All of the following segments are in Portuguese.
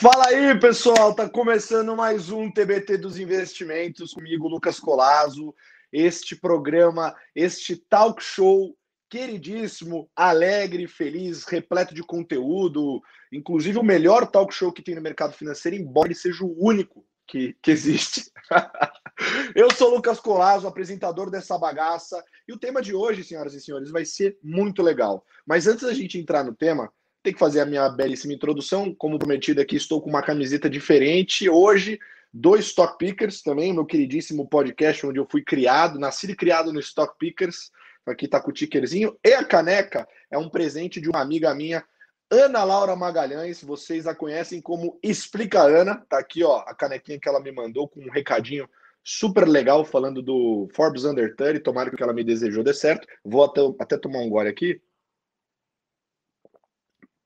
Fala aí, pessoal. Tá começando mais um TBT dos Investimentos comigo, Lucas Colazo. Este programa, este talk show queridíssimo, alegre, feliz, repleto de conteúdo, inclusive o melhor talk show que tem no mercado financeiro, embora ele seja o único que, que existe. Eu sou Lucas Colazo, apresentador dessa bagaça, e o tema de hoje, senhoras e senhores, vai ser muito legal. Mas antes da gente entrar no tema, tem que fazer a minha belíssima introdução. Como prometido aqui, estou com uma camiseta diferente. Hoje, dois Stock Pickers também, meu queridíssimo podcast onde eu fui criado, nascido e criado no Stock Pickers. Aqui está com o tickerzinho. E a caneca é um presente de uma amiga minha, Ana Laura Magalhães. Vocês a conhecem como Explica Ana. Tá aqui, ó, a canequinha que ela me mandou com um recadinho super legal falando do Forbes Under 30. Tomara que ela me desejou dê certo. Vou até, até tomar um gole aqui.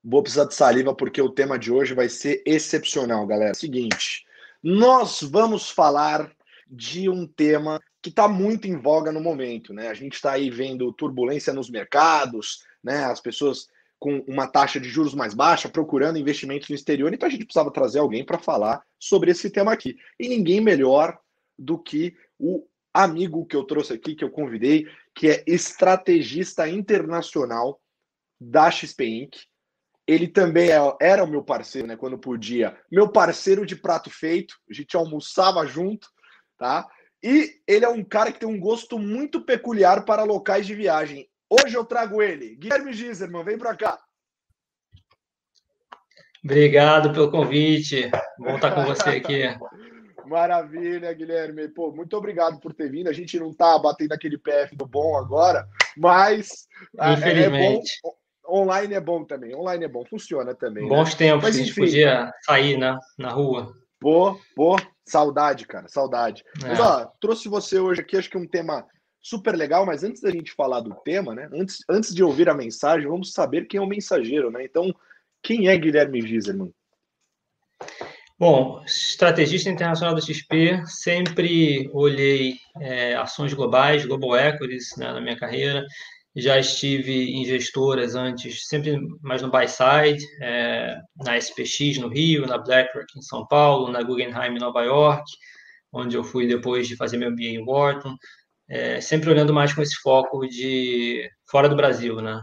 Vou precisar de saliva porque o tema de hoje vai ser excepcional, galera. Seguinte, nós vamos falar de um tema que está muito em voga no momento, né? A gente está aí vendo turbulência nos mercados, né? As pessoas com uma taxa de juros mais baixa, procurando investimentos no exterior, então a gente precisava trazer alguém para falar sobre esse tema aqui. E ninguém melhor do que o amigo que eu trouxe aqui, que eu convidei, que é estrategista internacional da XP Inc ele também é, era o meu parceiro, né? Quando podia. Meu parceiro de prato feito, a gente almoçava junto, tá? E ele é um cara que tem um gosto muito peculiar para locais de viagem. Hoje eu trago ele, Guilherme Giserman, vem para cá. Obrigado pelo convite. Bom estar com você aqui. Maravilha, Guilherme. Pô, muito obrigado por ter vindo. A gente não tá batendo aquele PF do bom agora, mas Infelizmente. é bom online é bom também. Online é bom, funciona também. Bons né? tempos Mas, que a gente enfim. podia sair na, na rua. Pô, pô, saudade, cara, saudade. Mas É. ó, trouxe você hoje aqui, acho que um tema super legal, mas antes da gente falar do tema, né? Antes, antes de ouvir a mensagem, vamos saber quem é o mensageiro, né? Então, quem é Guilherme Giserman? Bom, estrategista internacional da XP, sempre olhei é, ações globais, global equities, né, na minha carreira. Já estive em gestoras antes, sempre mais no buy side, é, na SPX no Rio, na BlackRock em São Paulo, na Guggenheim em Nova York, onde eu fui depois de fazer meu MBA em Wharton. É, sempre olhando mais com esse foco de fora do Brasil, né?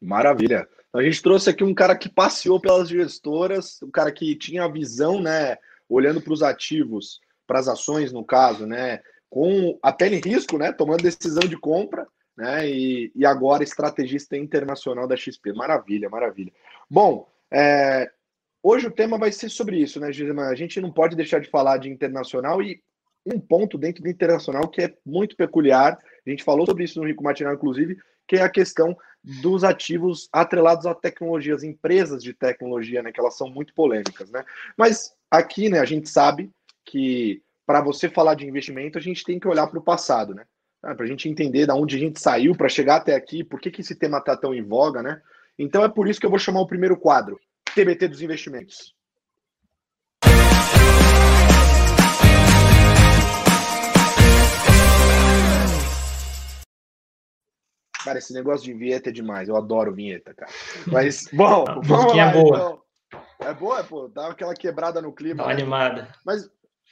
Maravilha. A gente trouxe aqui um cara que passeou pelas gestoras, um cara que tinha a visão, né, olhando para os ativos, para as ações, no caso, né, com a pele em risco, né, tomando decisão de compra, né, e, e agora estrategista internacional da XP. Maravilha, maravilha. Bom, é, hoje o tema vai ser sobre isso, né, Gisema? A gente não pode deixar de falar de internacional e um ponto dentro do internacional que é muito peculiar, a gente falou sobre isso no Rico Matinal, inclusive, que é a questão dos ativos atrelados a tecnologias, empresas de tecnologia, né, que elas são muito polêmicas, né? Mas aqui, né, a gente sabe que para você falar de investimento, a gente tem que olhar para o passado, né? Para a gente entender de onde a gente saiu para chegar até aqui, por que, que esse tema está tão em voga, né? Então é por isso que eu vou chamar o primeiro quadro, TBT dos investimentos. Cara, esse negócio de vinheta é demais. Eu adoro vinheta, cara. Mas, bom, vamos lá. é boa. Então. É boa, pô. Dá aquela quebrada no clima. Dá uma né? animada. Mas,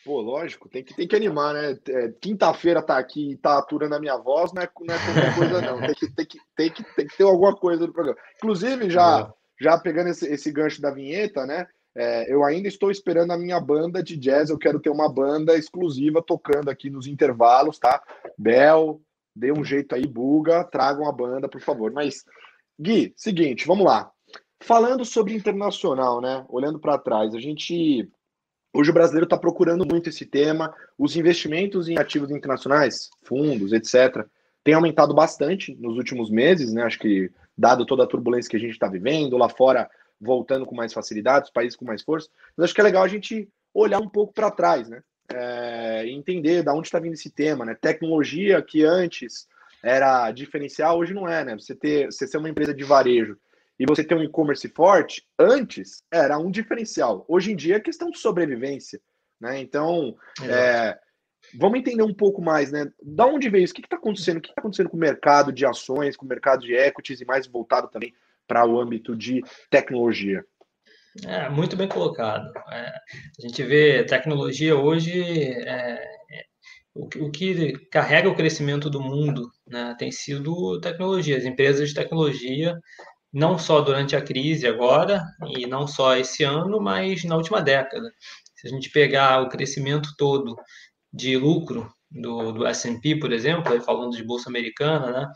pô, lógico, tem que, tem que animar, né? É, Quinta-feira tá aqui e tá aturando a minha voz, não é, não é qualquer coisa, não. Tem que, tem, que, tem, que, tem que ter alguma coisa no programa. Inclusive, já, Boa. já pegando esse, esse gancho da vinheta, né? é, eu ainda estou esperando a minha banda de jazz. Eu quero ter uma banda exclusiva tocando aqui nos intervalos, tá? Bel, dê um jeito aí, buga, tragam a banda, por favor. Mas, Gui, seguinte, vamos lá. Falando sobre internacional, né? Olhando para trás, a gente. Hoje o brasileiro está procurando muito esse tema. Os investimentos em ativos internacionais, fundos, etc., têm aumentado bastante nos últimos meses, né? Acho que, dado toda a turbulência que a gente está vivendo, lá fora voltando com mais facilidade, os países com mais força. Mas acho que é legal a gente olhar um pouco para trás, né? É, entender da onde está vindo esse tema, né? Tecnologia que antes era diferencial, hoje não é, né? Você ter, você ser uma empresa de varejo e você ter um e-commerce forte, antes era um diferencial. Hoje em dia é questão de sobrevivência, né? Então, é, vamos entender um pouco mais, né? Da onde veio isso? O que está acontecendo? O que está acontecendo com o mercado de ações, com o mercado de equities e mais voltado também para o âmbito de tecnologia? É, muito bem colocado. É, a gente vê tecnologia hoje, é, é o, o, que carrega o crescimento do mundo né, tem sido tecnologia, as empresas de tecnologia, não só durante a crise agora, e não só esse ano, mas na última década. Se a gente pegar o crescimento todo de lucro do, do S&P, por exemplo, falando de bolsa americana, né,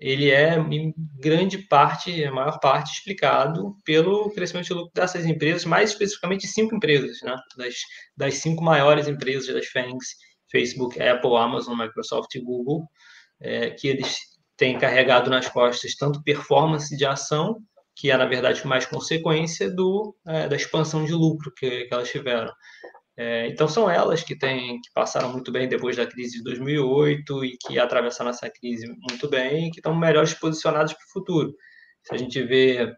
ele é em grande parte, a maior parte, explicado pelo crescimento de lucro dessas empresas, mais especificamente cinco empresas, né? das, das cinco maiores empresas das FANGs, Facebook, Apple, Amazon, Microsoft e Google, é, que eles têm carregado nas costas tanto performance de ação, que é, na verdade, mais consequência do, é, da expansão de lucro que, que elas tiveram. É, então são elas que têm que passaram muito bem depois da crise de 2008 e que atravessaram essa crise muito bem e que estão melhores posicionadas para o futuro. Se a gente vê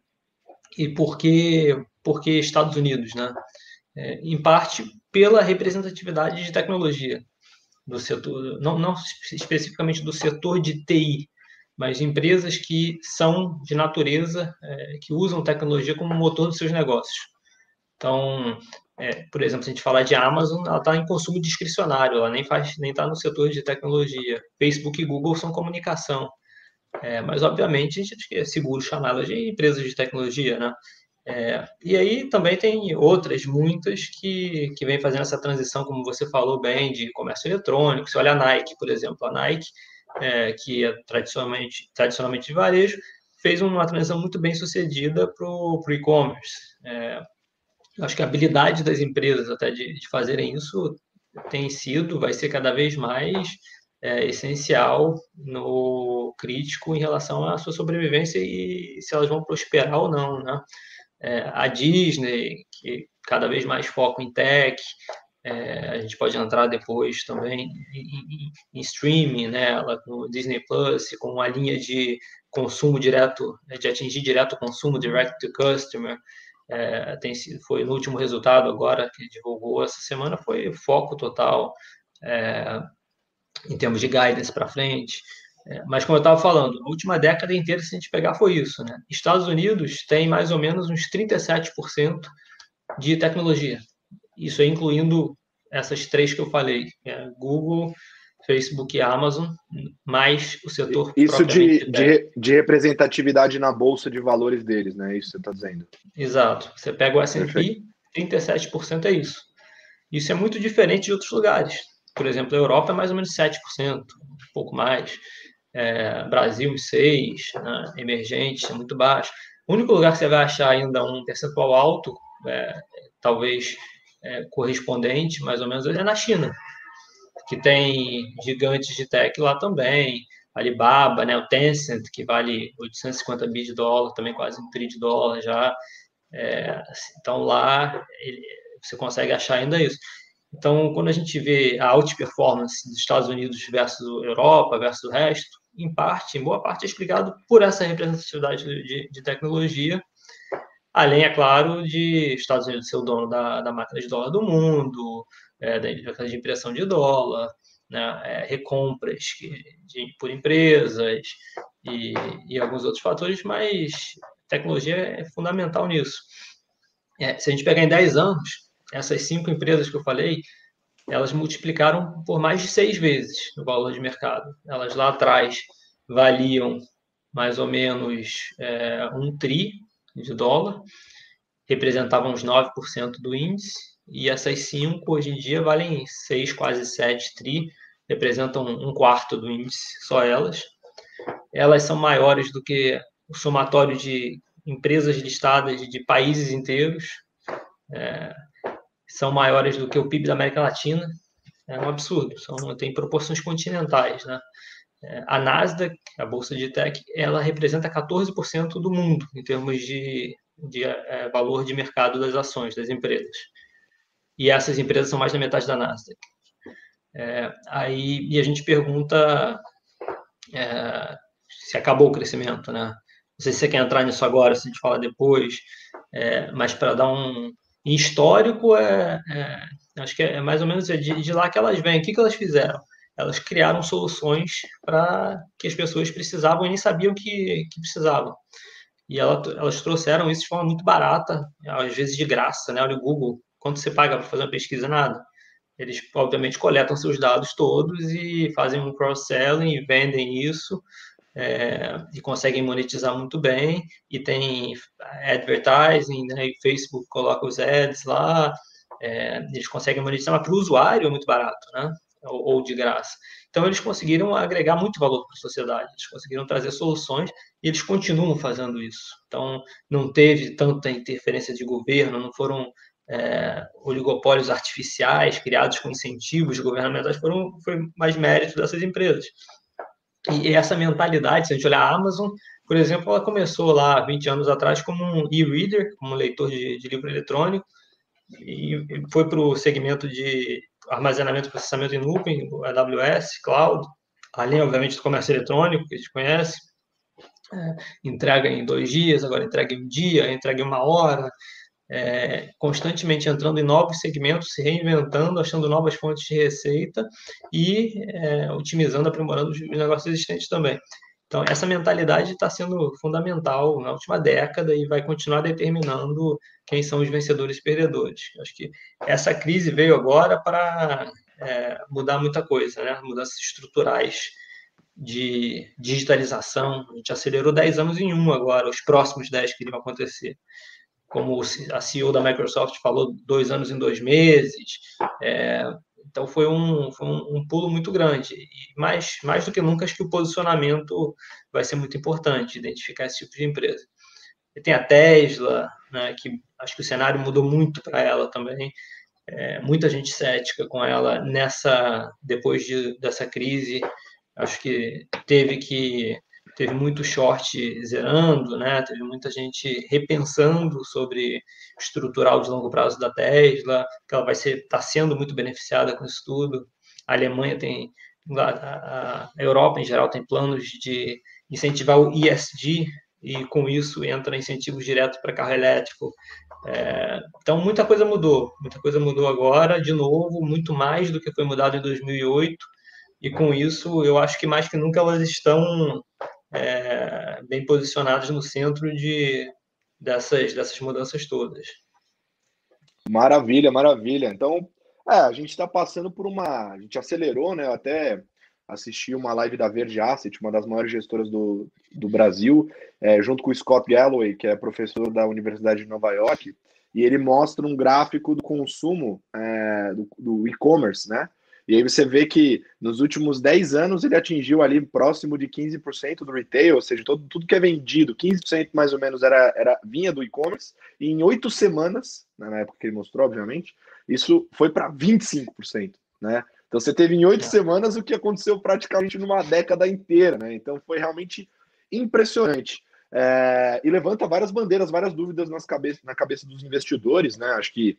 e por que por que Estados Unidos, né? É, em parte pela representatividade de tecnologia do setor, não, não especificamente do setor de TI, mas de empresas que são de natureza, é, que usam tecnologia como motor dos seus negócios. Então, é, por exemplo, se a gente falar de Amazon, ela está em consumo discricionário, ela nem faz, nem está no setor de tecnologia. Facebook e Google são comunicação. É, mas, obviamente, a gente é seguro chamá-las de empresas de tecnologia, né? É, e aí também tem outras, muitas, que, que vêm fazendo essa transição, como você falou bem, de comércio eletrônico. Você olha a Nike, por exemplo. A Nike, é, que é tradicionalmente, tradicionalmente de varejo, fez uma transição muito bem sucedida para o e-commerce. É, acho que a habilidade das empresas até de, de fazerem isso tem sido, vai ser cada vez mais é, essencial no crítico em relação à sua sobrevivência e se elas vão prosperar ou não, né? É, a Disney, que cada vez mais foco em tech, é, a gente pode entrar depois também em, em, streaming, né? Ela, no Disney Plus, com uma linha de consumo direto, de atingir direto o consumo, direct to customer, é, tem foi no último resultado agora que divulgou essa semana foi foco total é, em termos de guidance para frente. É, mas como eu estava falando, a última década inteira, se a gente pegar, foi isso. Né? Estados Unidos tem mais ou menos uns 37% de tecnologia. Isso é incluindo essas três que eu falei: é, Google, Facebook e Amazon, mais o setor. Isso de, de, de, representatividade na bolsa de valores deles, né? Isso você está dizendo. Exato. Você pega o SP, 37% é isso. Isso é muito diferente de outros lugares. Por exemplo, a Europa é mais ou menos 7%, um pouco mais. É, Brasil, 6%, né? emergente, é muito baixo. O único lugar que você vai achar ainda um percentual alto, é, talvez é, correspondente, mais ou menos, é na China que tem gigantes de tech lá também, Alibaba, né, o Tencent, que vale 850 bi de dólar, também quase um tri de dólar já. É, então lá ele, você consegue achar ainda isso. Então, quando a gente vê a outperformance dos Estados Unidos versus Europa, versus o resto, em parte, em boa parte, é explicado por essa representatividade de, de tecnologia, além, é claro, de Estados Unidos ser o dono da, da máquina de dólar do mundo, é, da de impressão de dólar, né, é, recompras de, por empresas e, e, alguns outros fatores, mas tecnologia é fundamental nisso. É, se a gente pegar em 10 anos, essas cinco empresas que eu falei, elas multiplicaram por mais de seis vezes o valor de mercado. Elas lá atrás valiam mais ou menos é, um tri de dólar, representavam uns 9% do índice, e essas cinco hoje em dia valem 6, quase 7 tri, representam um quarto do índice, só elas. Elas são maiores do que o somatório de empresas listadas de países inteiros, é, são maiores do que o PIB da América Latina, é um absurdo, são, tem proporções continentais, né? É, a Nasdaq, a bolsa de tech, ela representa 14% do mundo em termos de, de é, valor de mercado das ações das empresas e essas empresas são mais da metade da Nasdaq. É, aí e a gente pergunta é, se acabou o crescimento, né? Não sei se você quer entrar nisso agora, se a gente fala depois, é, mas para dar um histórico, é, é, acho que é mais ou menos de, de, lá que elas vêm. O que, que elas fizeram? Elas criaram soluções para que as pessoas precisavam e nem sabiam que, que precisavam. e ela, elas trouxeram isso de forma muito barata, às vezes de graça, né? Olha o Google, quanto você paga para fazer uma pesquisa? Nada. Eles, obviamente, coletam seus dados todos e fazem um cross-selling, vendem isso é, e conseguem monetizar muito bem. E tem advertising, né? E Facebook coloca os ads lá, é, eles conseguem monetizar, mas para o usuário é muito barato, né? Ou, de graça. Então, eles conseguiram agregar muito valor para a sociedade, eles conseguiram trazer soluções e eles continuam fazendo isso. Então, não teve tanta interferência de governo, não foram é, oligopólios artificiais criados com incentivos governamentais, foram, foi mais mérito dessas empresas. E essa mentalidade, se a gente olhar a Amazon, por exemplo, ela começou lá 20 anos atrás como um e-reader, como um leitor de, de livro eletrônico, e foi para o segmento de armazenamento e processamento em nuvem, AWS, Cloud, além, obviamente, do comércio eletrônico, que a gente conhece, é, entrega em dois dias, agora entrega em um dia, entrega em uma hora, é, constantemente entrando em novos segmentos, se reinventando, achando novas fontes de receita e é, otimizando, aprimorando os negócios existentes também. Então, essa mentalidade está sendo fundamental na última década e vai continuar determinando quem são os vencedores e perdedores. Acho que essa crise veio agora para é, mudar muita coisa, né? mudanças estruturais de digitalização. A gente acelerou 10 anos em um agora, os próximos 10 que iriam acontecer. Como a CEO da Microsoft falou, dois anos em dois meses. É, então foi um, foi um, um, pulo muito grande. E mais, mais do que nunca, acho que o posicionamento vai ser muito importante, identificar esse tipo de empresa. E tem a Tesla, né, que acho que o cenário mudou muito para ela também. É, muita gente cética com ela nessa depois de, dessa crise. Acho que teve que teve muito short zerando, né? Teve muita gente repensando sobre estrutural de longo prazo da Tesla, que ela vai ser está sendo muito beneficiada com isso tudo. A Alemanha tem a, Europa em geral tem planos de incentivar o ESG e com isso entra incentivos diretos para carro elétrico. É, então muita coisa mudou, muita coisa mudou agora, de novo, muito mais do que foi mudado em 2008. E com isso, eu acho que mais que nunca elas estão é, bem posicionados no centro de, dessas, dessas mudanças todas. Maravilha, maravilha. Então, é, a gente está passando por uma. A gente acelerou, né? Eu até assisti uma live da Verde Asset, uma das maiores gestoras do, do Brasil, é, junto com o Scott Galloway, que é professor da Universidade de Nova York, e ele mostra um gráfico do consumo é, do, do e-commerce, né? E aí você vê que nos últimos 10 anos ele atingiu ali próximo de 15% do retail, ou seja, todo, tudo que é vendido, 15% mais ou menos era, era vinha do e-commerce, e em oito semanas, né, na época que ele mostrou, obviamente, isso foi para 25%, né? Então você teve em oito é. semanas o que aconteceu praticamente numa década inteira, né? Então foi realmente impressionante. É, e levanta várias bandeiras, várias dúvidas nas cabeça, na cabeça dos investidores, né? Acho que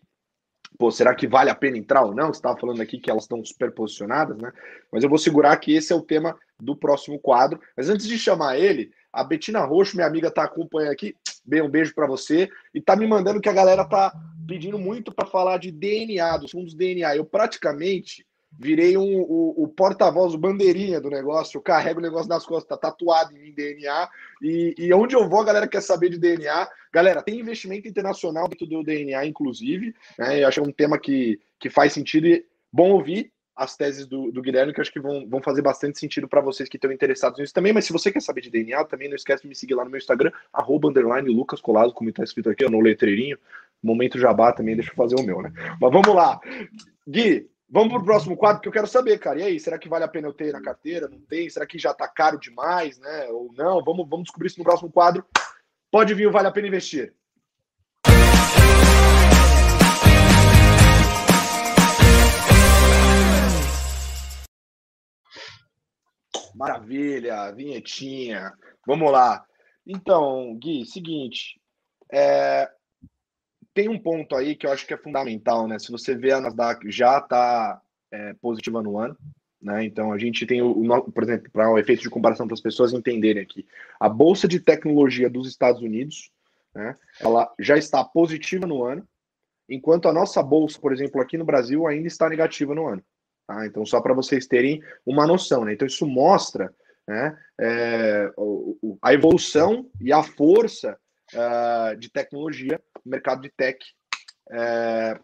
pô, será que vale a pena entrar ou não? Você estava falando aqui que elas estão super posicionadas, né? Mas eu vou segurar que esse é o tema do próximo quadro. Mas antes de chamar ele, a Betina Roxo, minha amiga, está acompanhando aqui. Bem, um beijo para você. E tá me mandando que a galera tá pedindo muito para falar de DNA, dos fundos DNA. Eu praticamente virei um, o, o porta-voz, o bandeirinha do negócio, eu carrego o negócio nas costas, tá tatuado em mim DNA, e, e onde eu vou a galera quer saber de DNA. Galera, tem investimento internacional dentro do DNA, inclusive, né, eu acho que é um tema que, que faz sentido e bom ouvir as teses do, do Guilherme, que eu acho que vão, vão fazer bastante sentido para vocês que estão interessados nisso também, mas se você quer saber de DNA, também não esquece de me seguir lá no meu Instagram, arroba, underline, Lucas Colado, como está escrito aqui, no letreirinho, momento jabá também, deixa eu fazer o meu, né? Mas vamos lá. Gui, Vamos para o próximo quadro, que eu quero saber, cara. E aí, será que vale a pena eu ter na carteira? Não tem? Será que já está caro demais, né? Ou não? Vamos, vamos descobrir isso no próximo quadro. Pode vir, vale a pena investir. Maravilha, vinhetinha. Vamos lá. Então, Gui, seguinte. É, tem um ponto aí que eu acho que é fundamental, né? Se você vê a Nasdaq já está é, positiva no ano, né? Então a gente tem o, o por exemplo, para o um efeito de comparação para as pessoas entenderem aqui, a bolsa de tecnologia dos Estados Unidos, né? Ela já está positiva no ano, enquanto a nossa bolsa, por exemplo, aqui no Brasil ainda está negativa no ano. Tá? Então só para vocês terem uma noção, né? Então isso mostra né, é, a evolução e a força uh, de tecnologia, mercado de tech, é,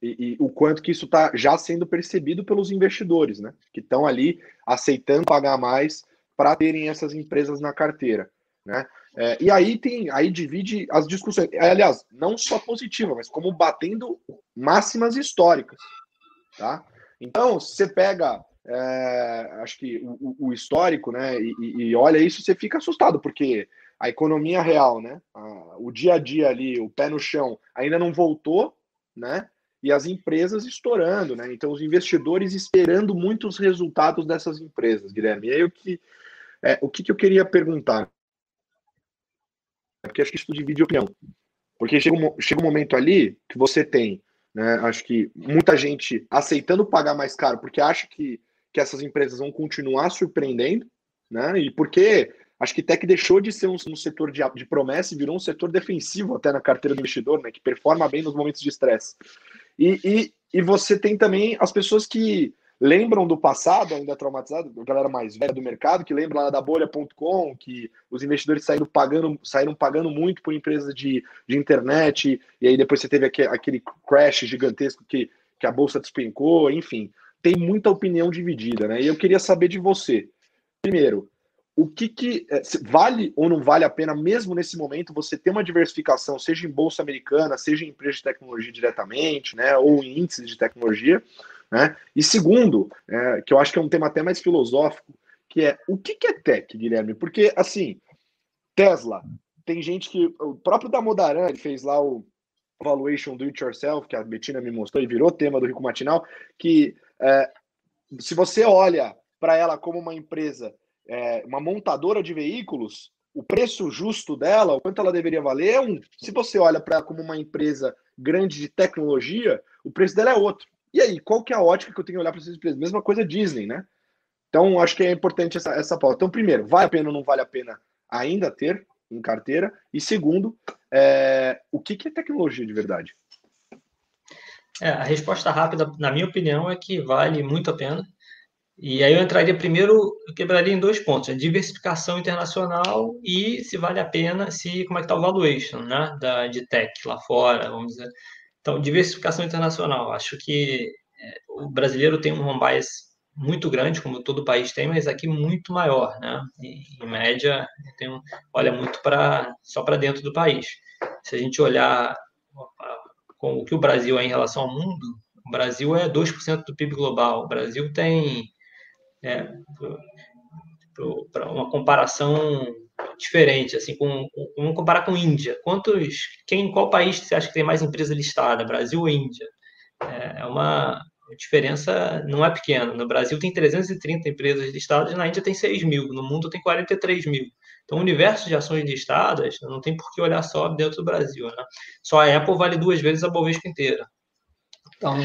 e, e, o quanto que isso está já sendo percebido pelos investidores, né? Que estão ali aceitando pagar mais para terem essas empresas na carteira, né? É, e aí tem, aí divide as discussões, aliás, não só positiva, mas como batendo máximas históricas, tá? Então, você pega, é, acho que o, o, histórico, né, e, e, olha isso, você fica assustado, porque a economia real, né, o dia a dia ali, o pé no chão, ainda não voltou, né, e as empresas estourando, né? Então, os investidores esperando muitos resultados dessas empresas, Guilherme. E aí, o que, é, o que, que eu queria perguntar? Porque acho que isso divide opinião. Porque chega um, chega um momento ali que você tem, né? Acho que muita gente aceitando pagar mais caro porque acha que, que essas empresas vão continuar surpreendendo, né? E porque acho que Tech deixou de ser um, um setor de, de promessa e virou um setor defensivo até na carteira do investidor, né? Que performa bem nos momentos de estresse. E, e, e você tem também as pessoas que lembram do passado, ainda traumatizado, a galera mais velha do mercado, que lembra lá da bolha.com, que os investidores saíram pagando, saíram pagando muito por empresas de, de internet, e aí depois você teve aquele, aquele crash gigantesco que, que a bolsa despencou, enfim. Tem muita opinião dividida, né? E eu queria saber de você. Primeiro, o que, que é, vale ou não vale a pena, mesmo nesse momento, você ter uma diversificação, seja em bolsa americana, seja em empresa de tecnologia diretamente, né, ou em índices de tecnologia, né? E segundo, é, que eu acho que é um tema até mais filosófico, que é o que, que é tech, Guilherme? Porque assim, Tesla, tem gente que o próprio Damodaran ele fez lá o valuation do it yourself, que a Betina me mostrou e virou tema do Rico Matinal, que é, se você olha para ela como uma empresa é, uma montadora de veículos, o preço justo dela, o quanto ela deveria valer, é um. Se você olha para como uma empresa grande de tecnologia, o preço dela é outro. E aí, qual que é a ótica que eu tenho que olhar para essas empresas? Mesma coisa Disney, né? Então, acho que é importante essa, essa pauta. Então, primeiro, vale a pena ou não vale a pena ainda ter em carteira? E segundo, é, o que, que é tecnologia de verdade? É, a resposta rápida, na minha opinião, é que vale muito a pena. E aí eu entraria primeiro, eu quebraria em dois pontos, a diversificação internacional e se vale a pena, se como é que está o valuation, né, da, de tech lá fora, vamos dizer. Então, diversificação internacional, acho que é, o brasileiro tem um home bias muito grande, como todo país tem, mas aqui muito maior, né? Em média, tem olha muito para só para dentro do país. Se a gente olhar com o que o Brasil é em relação ao mundo, o Brasil é 2% do PIB global. O Brasil tem é, para uma comparação diferente, assim, com, com, vamos comparar com Índia. Quantos, quem, qual país você acha que tem mais empresa listada, Brasil ou Índia? É, é uma diferença não é pequena. No Brasil tem 330 empresas listadas, na Índia tem 6 mil, no mundo tem 43 mil. Então, o universo de ações listadas não tem por que olhar só dentro do Brasil. Né? Só a Apple vale duas vezes a Bovespa inteira. Então,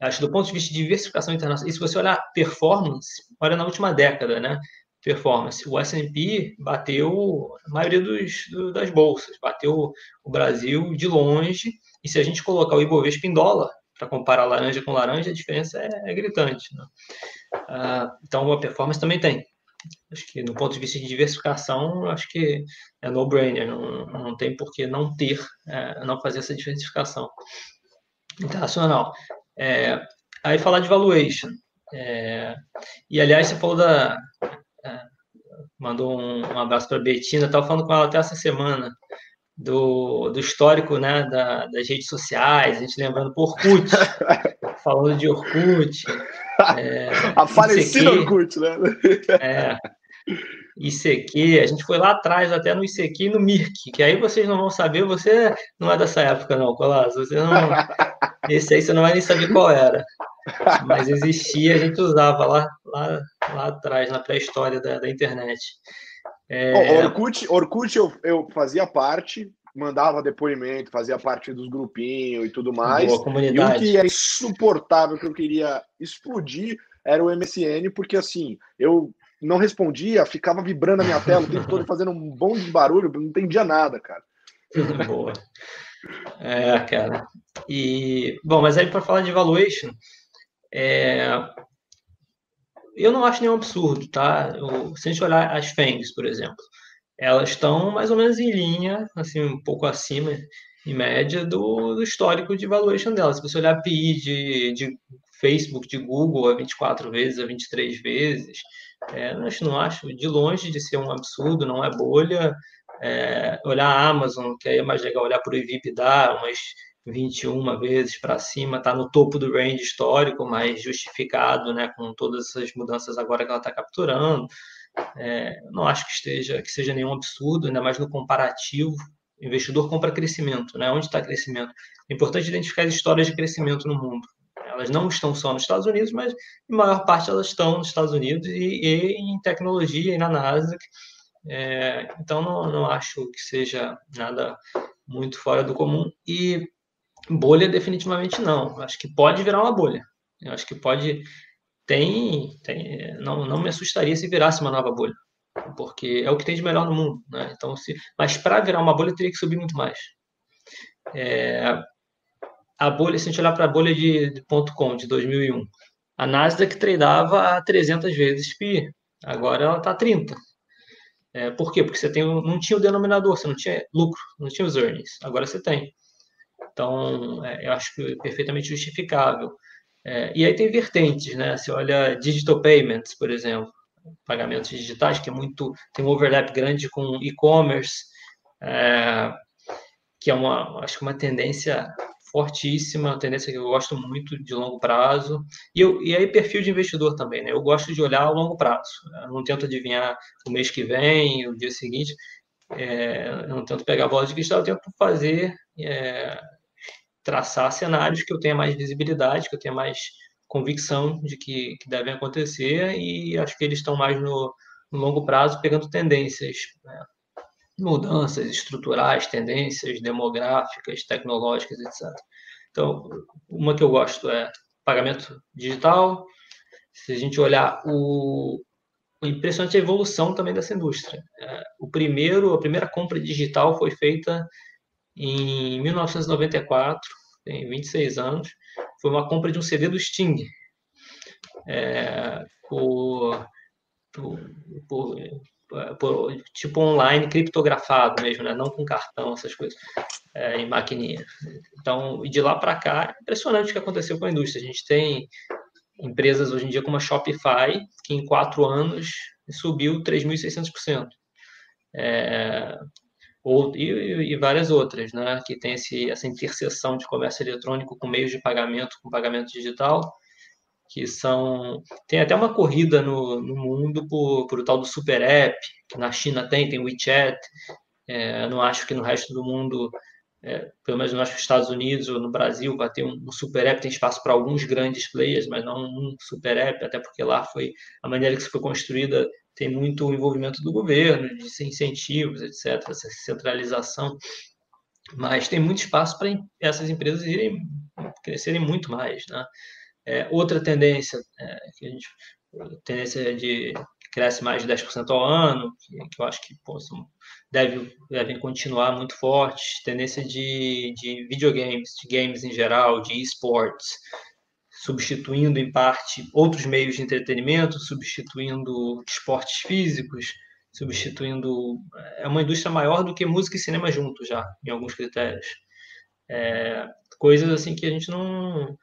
Acho do ponto de vista de diversificação internacional, e se você olhar performance, olha na última década, né? Performance, o S&P bateu a maioria dos, do, das bolsas, bateu o Brasil de longe, e se a gente colocar o Ibovespa em dólar, para comparar laranja com laranja, a diferença é, é gritante. Né? Ah, então, a performance também tem. Acho que, do ponto de vista de diversificação, acho que é no-brainer, não, não tem por que não ter, é, não fazer essa diversificação internacional. É, aí falar de valuation. É, e aliás, você falou da. É, mandou um, um abraço para a Betina, estava falando com ela até essa semana do, do histórico né, da, das redes sociais, a gente lembrando por Orkut, falando de Orkut. É, a falecida Orkut, né? É, ICQ, a gente foi lá atrás, até no ICQ e no Mirk, que aí vocês não vão saber, você não é dessa época não, Colasso, você não... Esse aí você não vai nem saber qual era. Mas existia, a gente usava lá, lá, lá atrás, na pré-história da, da, internet. É... Orkut, Orkut eu, eu fazia parte, mandava depoimento, fazia parte dos grupinhos e tudo mais. Boa comunidade. E o que era insuportável, que eu queria explodir, era o MSN, porque assim, eu não respondia, ficava vibrando a minha tela o tempo todo, fazendo um bom de barulho, não entendia nada, cara. Boa. É, cara. E, bom, mas aí para falar de valuation, é, eu não acho nenhum absurdo, tá? Eu, se a gente olhar as FANGs, por exemplo, elas estão mais ou menos em linha, assim, um pouco acima, em média, do, do histórico de valuation delas. Se você olhar a PI de, de Facebook, de Google, a 24 vezes, a 23 vezes, é, não acho de longe de ser um absurdo, não é bolha. É, olhar a Amazon, que aí é mais legal olhar por EBITDA, umas 21 vezes para cima, está no topo do range histórico, mas justificado, né, com todas essas mudanças agora que ela está capturando. É, não acho que esteja que seja nenhum absurdo, ainda mais no comparativo. O investidor compra crescimento, né? Onde está crescimento? É importante identificar as histórias de crescimento no mundo. Elas não estão só nos Estados Unidos, mas em maior parte elas estão nos Estados Unidos e, e em tecnologia e na Nasdaq. É, então não, não acho que seja nada muito fora do comum. E bolha definitivamente não. Acho que pode virar uma bolha. Eu acho que pode tem, tem não, não me assustaria se virasse uma nova bolha, porque é o que tem de melhor no mundo, né? Então, se, mas para virar uma bolha teria que subir muito mais. É, a bolha, se a gente olhar para a bolha de, de .com de 2001, a Nasdaq tradeava a 300 vezes PI, agora ela está a 30. É, por quê? Porque você tem, não tinha o denominador, você não tinha lucro, não tinha os earnings, agora você tem. Então, é, eu acho que é perfeitamente justificável. É, e aí tem vertentes, né? Você olha digital payments, por exemplo, pagamentos digitais, que é muito tem um overlap grande com e-commerce, é, que é uma acho que uma tendência fortíssima, tendência que eu gosto muito de longo prazo. E, eu, e aí, perfil de investidor também, né? Eu gosto de olhar a longo prazo. Eu não tento adivinhar o mês que vem, o dia seguinte. É, eu não tento pegar a bola de cristal, eu tento fazer, é, traçar cenários que eu tenha mais visibilidade, que eu tenha mais convicção de que, que devem acontecer, e acho que eles estão mais no, no longo prazo, pegando tendências. Né? Mudanças estruturais, tendências demográficas, tecnológicas, etc. Então, uma que eu gosto é pagamento digital. Se a gente olhar o, o impressionante é a evolução também dessa indústria. É, o primeiro, a primeira compra digital foi feita em 1994, tem 26 anos. Foi uma compra de um CD do Sting. É, por, por, por por, tipo online criptografado mesmo, né? não com cartão, essas coisas, é, em maquininha. Então, de lá para cá, é impressionante o que aconteceu com a indústria. A gente tem empresas hoje em dia como a Shopify, que em quatro anos subiu 3.600%. É, ou, e, e, várias outras, né, que tem esse, essa interseção de comércio eletrônico com meios de pagamento, com pagamento digital, que são. Tem até uma corrida no, no mundo por, por o tal do Super App, que na China tem, tem WeChat. É, não acho que no resto do mundo, é, pelo menos não acho que nos Estados Unidos ou no Brasil, vai ter um, um Super App, tem espaço para alguns grandes players, mas não um Super App, até porque lá foi a maneira que foi construída tem muito envolvimento do governo, de incentivos, etc., essa centralização. Mas tem muito espaço para essas empresas irem crescerem muito mais, né? É, outra tendência, é, que a gente, tendência de cresce mais de 10% ao ano, que, que eu acho que pô, deve, devem continuar muito fortes, tendência de, de videogames, de games em geral, de esportes, substituindo em parte outros meios de entretenimento, substituindo esportes físicos, substituindo. É uma indústria maior do que música e cinema juntos já, em alguns critérios. É, coisas assim que a gente não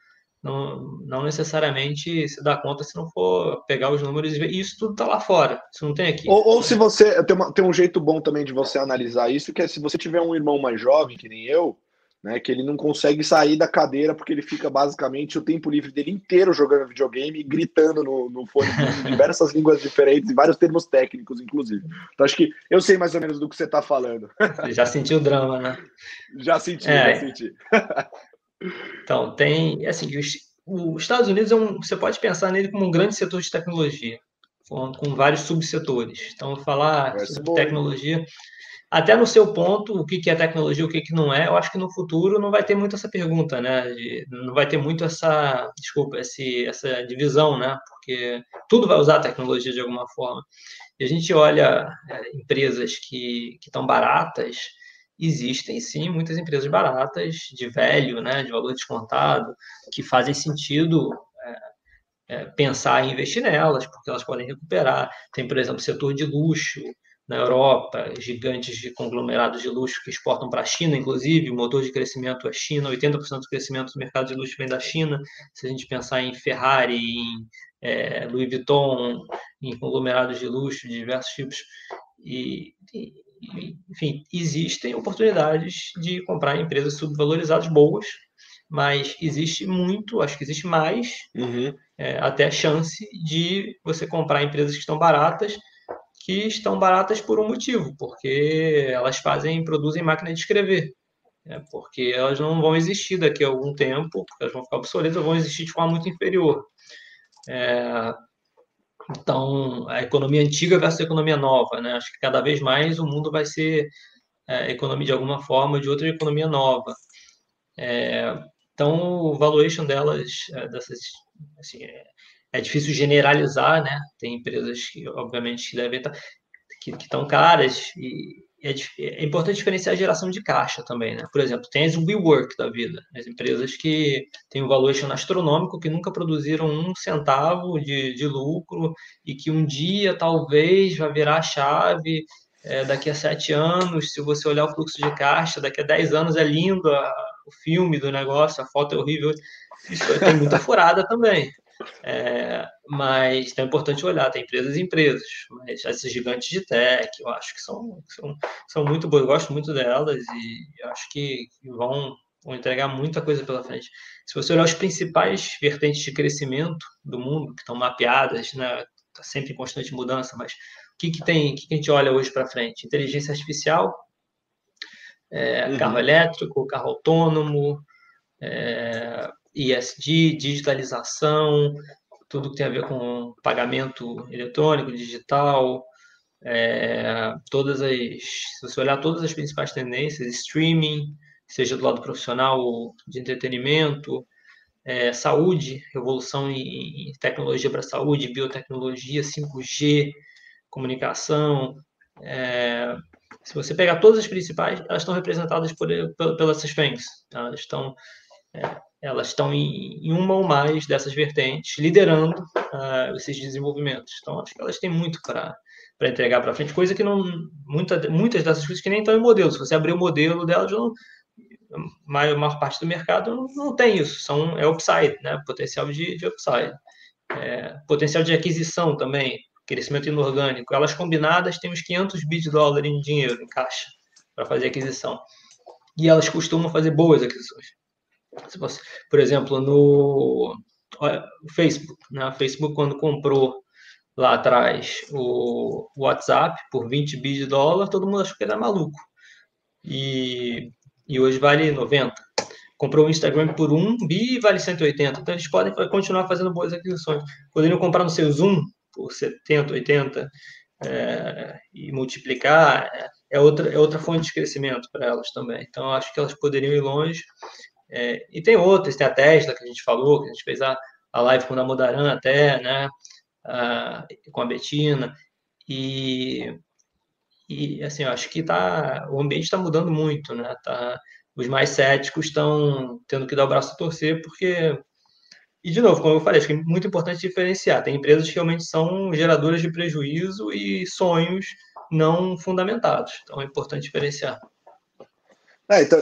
não, não necessariamente se dá conta se não for pegar os números e ver. Isso tudo está lá fora, isso não tem aqui. Ou, ou se você. Tem, uma, tem um jeito bom também de você analisar isso, que é se você tiver um irmão mais jovem, que nem eu, né, que ele não consegue sair da cadeira porque ele fica basicamente o tempo livre dele inteiro jogando videogame e gritando no, no fone em diversas línguas diferentes e vários termos técnicos, inclusive. Então acho que eu sei mais ou menos do que você está falando. Já sentiu o drama, né? Já senti, é. já senti. Então, tem, assim, os, os Estados Unidos é um, você pode pensar nele como um grande setor de tecnologia, com, com vários subsetores. Então, falar sobre tecnologia, até no seu ponto, o que, que é tecnologia, o que, que não é, eu acho que no futuro não vai ter muito essa pergunta, né? Não vai ter muito essa, desculpa, esse, essa divisão, né? Porque tudo vai usar tecnologia de alguma forma. E a gente olha é, empresas que estão baratas, existem sim muitas empresas baratas, de velho, né, de valor descontado, que fazem sentido é, é, pensar em investir nelas, porque elas podem recuperar. Tem, por exemplo, o setor de luxo, na Europa, gigantes de conglomerados de luxo que exportam para a China, inclusive, o motor de crescimento é China, 80% do crescimento do mercado de luxo vem da China. Se a gente pensar em Ferrari, em é, Louis Vuitton, em conglomerados de luxo de diversos tipos, e, e, enfim, existem oportunidades de comprar empresas subvalorizadas boas, mas existe muito, acho que existe mais, uhum. é, até chance de você comprar empresas que estão baratas que estão baratas por um motivo, porque elas fazem, produzem máquina de escrever. É, porque elas não vão existir daqui a algum tempo, elas vão ficar obsoletas, vão existir de forma muito inferior. É, então, a economia antiga versus a economia nova, né? Acho que cada vez mais o mundo vai ser é, economia de alguma forma de outra economia nova. É, então, o valuation delas, é, dessas, assim, é, é difícil generalizar, né? Tem empresas que, obviamente, devem estar que estão caras e é, é, importante diferenciar a geração de caixa também, né? Por exemplo, tem as WeWork da vida, as empresas que têm um valuation astronômico, que nunca produziram um centavo de, de lucro e que um dia talvez vai virar a chave é, daqui a sete anos, se você olhar o fluxo de caixa, daqui a dez anos é lindo a, o filme do negócio, a foto é horrível. Isso tem muita furada também. É, mas é importante olhar, tem empresas e empresas, mas essas gigantes de tech, eu acho que são, são, são muito boas, eu gosto muito delas e acho que vão, vão entregar muita coisa pela frente. Se você olhar os principais vertentes de crescimento do mundo, que estão mapeadas, né, está sempre em constante mudança, mas o que, que tem, o que, que a gente olha hoje para frente? Inteligência artificial, é, uhum. carro elétrico, carro autônomo, é, ESG, digitalização, tudo que tem a ver com pagamento eletrônico, digital, é, todas as, se você olhar todas as principais tendências, streaming, seja do lado profissional de entretenimento, é, saúde, revolução em, tecnologia para saúde, biotecnologia, 5G, comunicação. É, se você pegar todas as principais, elas estão representadas por, por, pelas FANGs. Elas estão é, elas estão em, uma ou mais dessas vertentes, liderando uh, esses desenvolvimentos. Então, acho que elas têm muito para para entregar para frente, coisa que não muita, muitas dessas coisas que nem estão em modelo. Se você abrir o modelo delas, não, a maior, parte do mercado não, não, tem isso. São é upside, né? Potencial de, de upside, é, potencial de aquisição também, crescimento inorgânico. Elas combinadas têm uns 500 bi de dólar em dinheiro em caixa para fazer aquisição. E elas costumam fazer boas aquisições. Por exemplo, no Facebook, né? Facebook quando comprou lá atrás o WhatsApp por 20 bi de dólar, todo mundo achou que era maluco. E, e hoje vale 90. Comprou o Instagram por 1 bi e vale 180. Então eles podem continuar fazendo boas aquisições. Poderiam comprar no seu Zoom por 70, 80 é, e multiplicar. É, é outra, é outra fonte de crescimento para elas também. Então, acho que elas poderiam ir longe é, e tem outras, tem a Tesla que a gente falou, que a gente fez a, a live com o Namodaran até, né? A, com a Betina. E, e assim, eu acho que tá, o ambiente está mudando muito, né? Tá, os mais céticos estão tendo que dar o braço a torcer, porque. E, de novo, como eu falei, acho que é muito importante diferenciar. Tem empresas que realmente são geradoras de prejuízo e sonhos não fundamentados. Então, é importante diferenciar. É, então,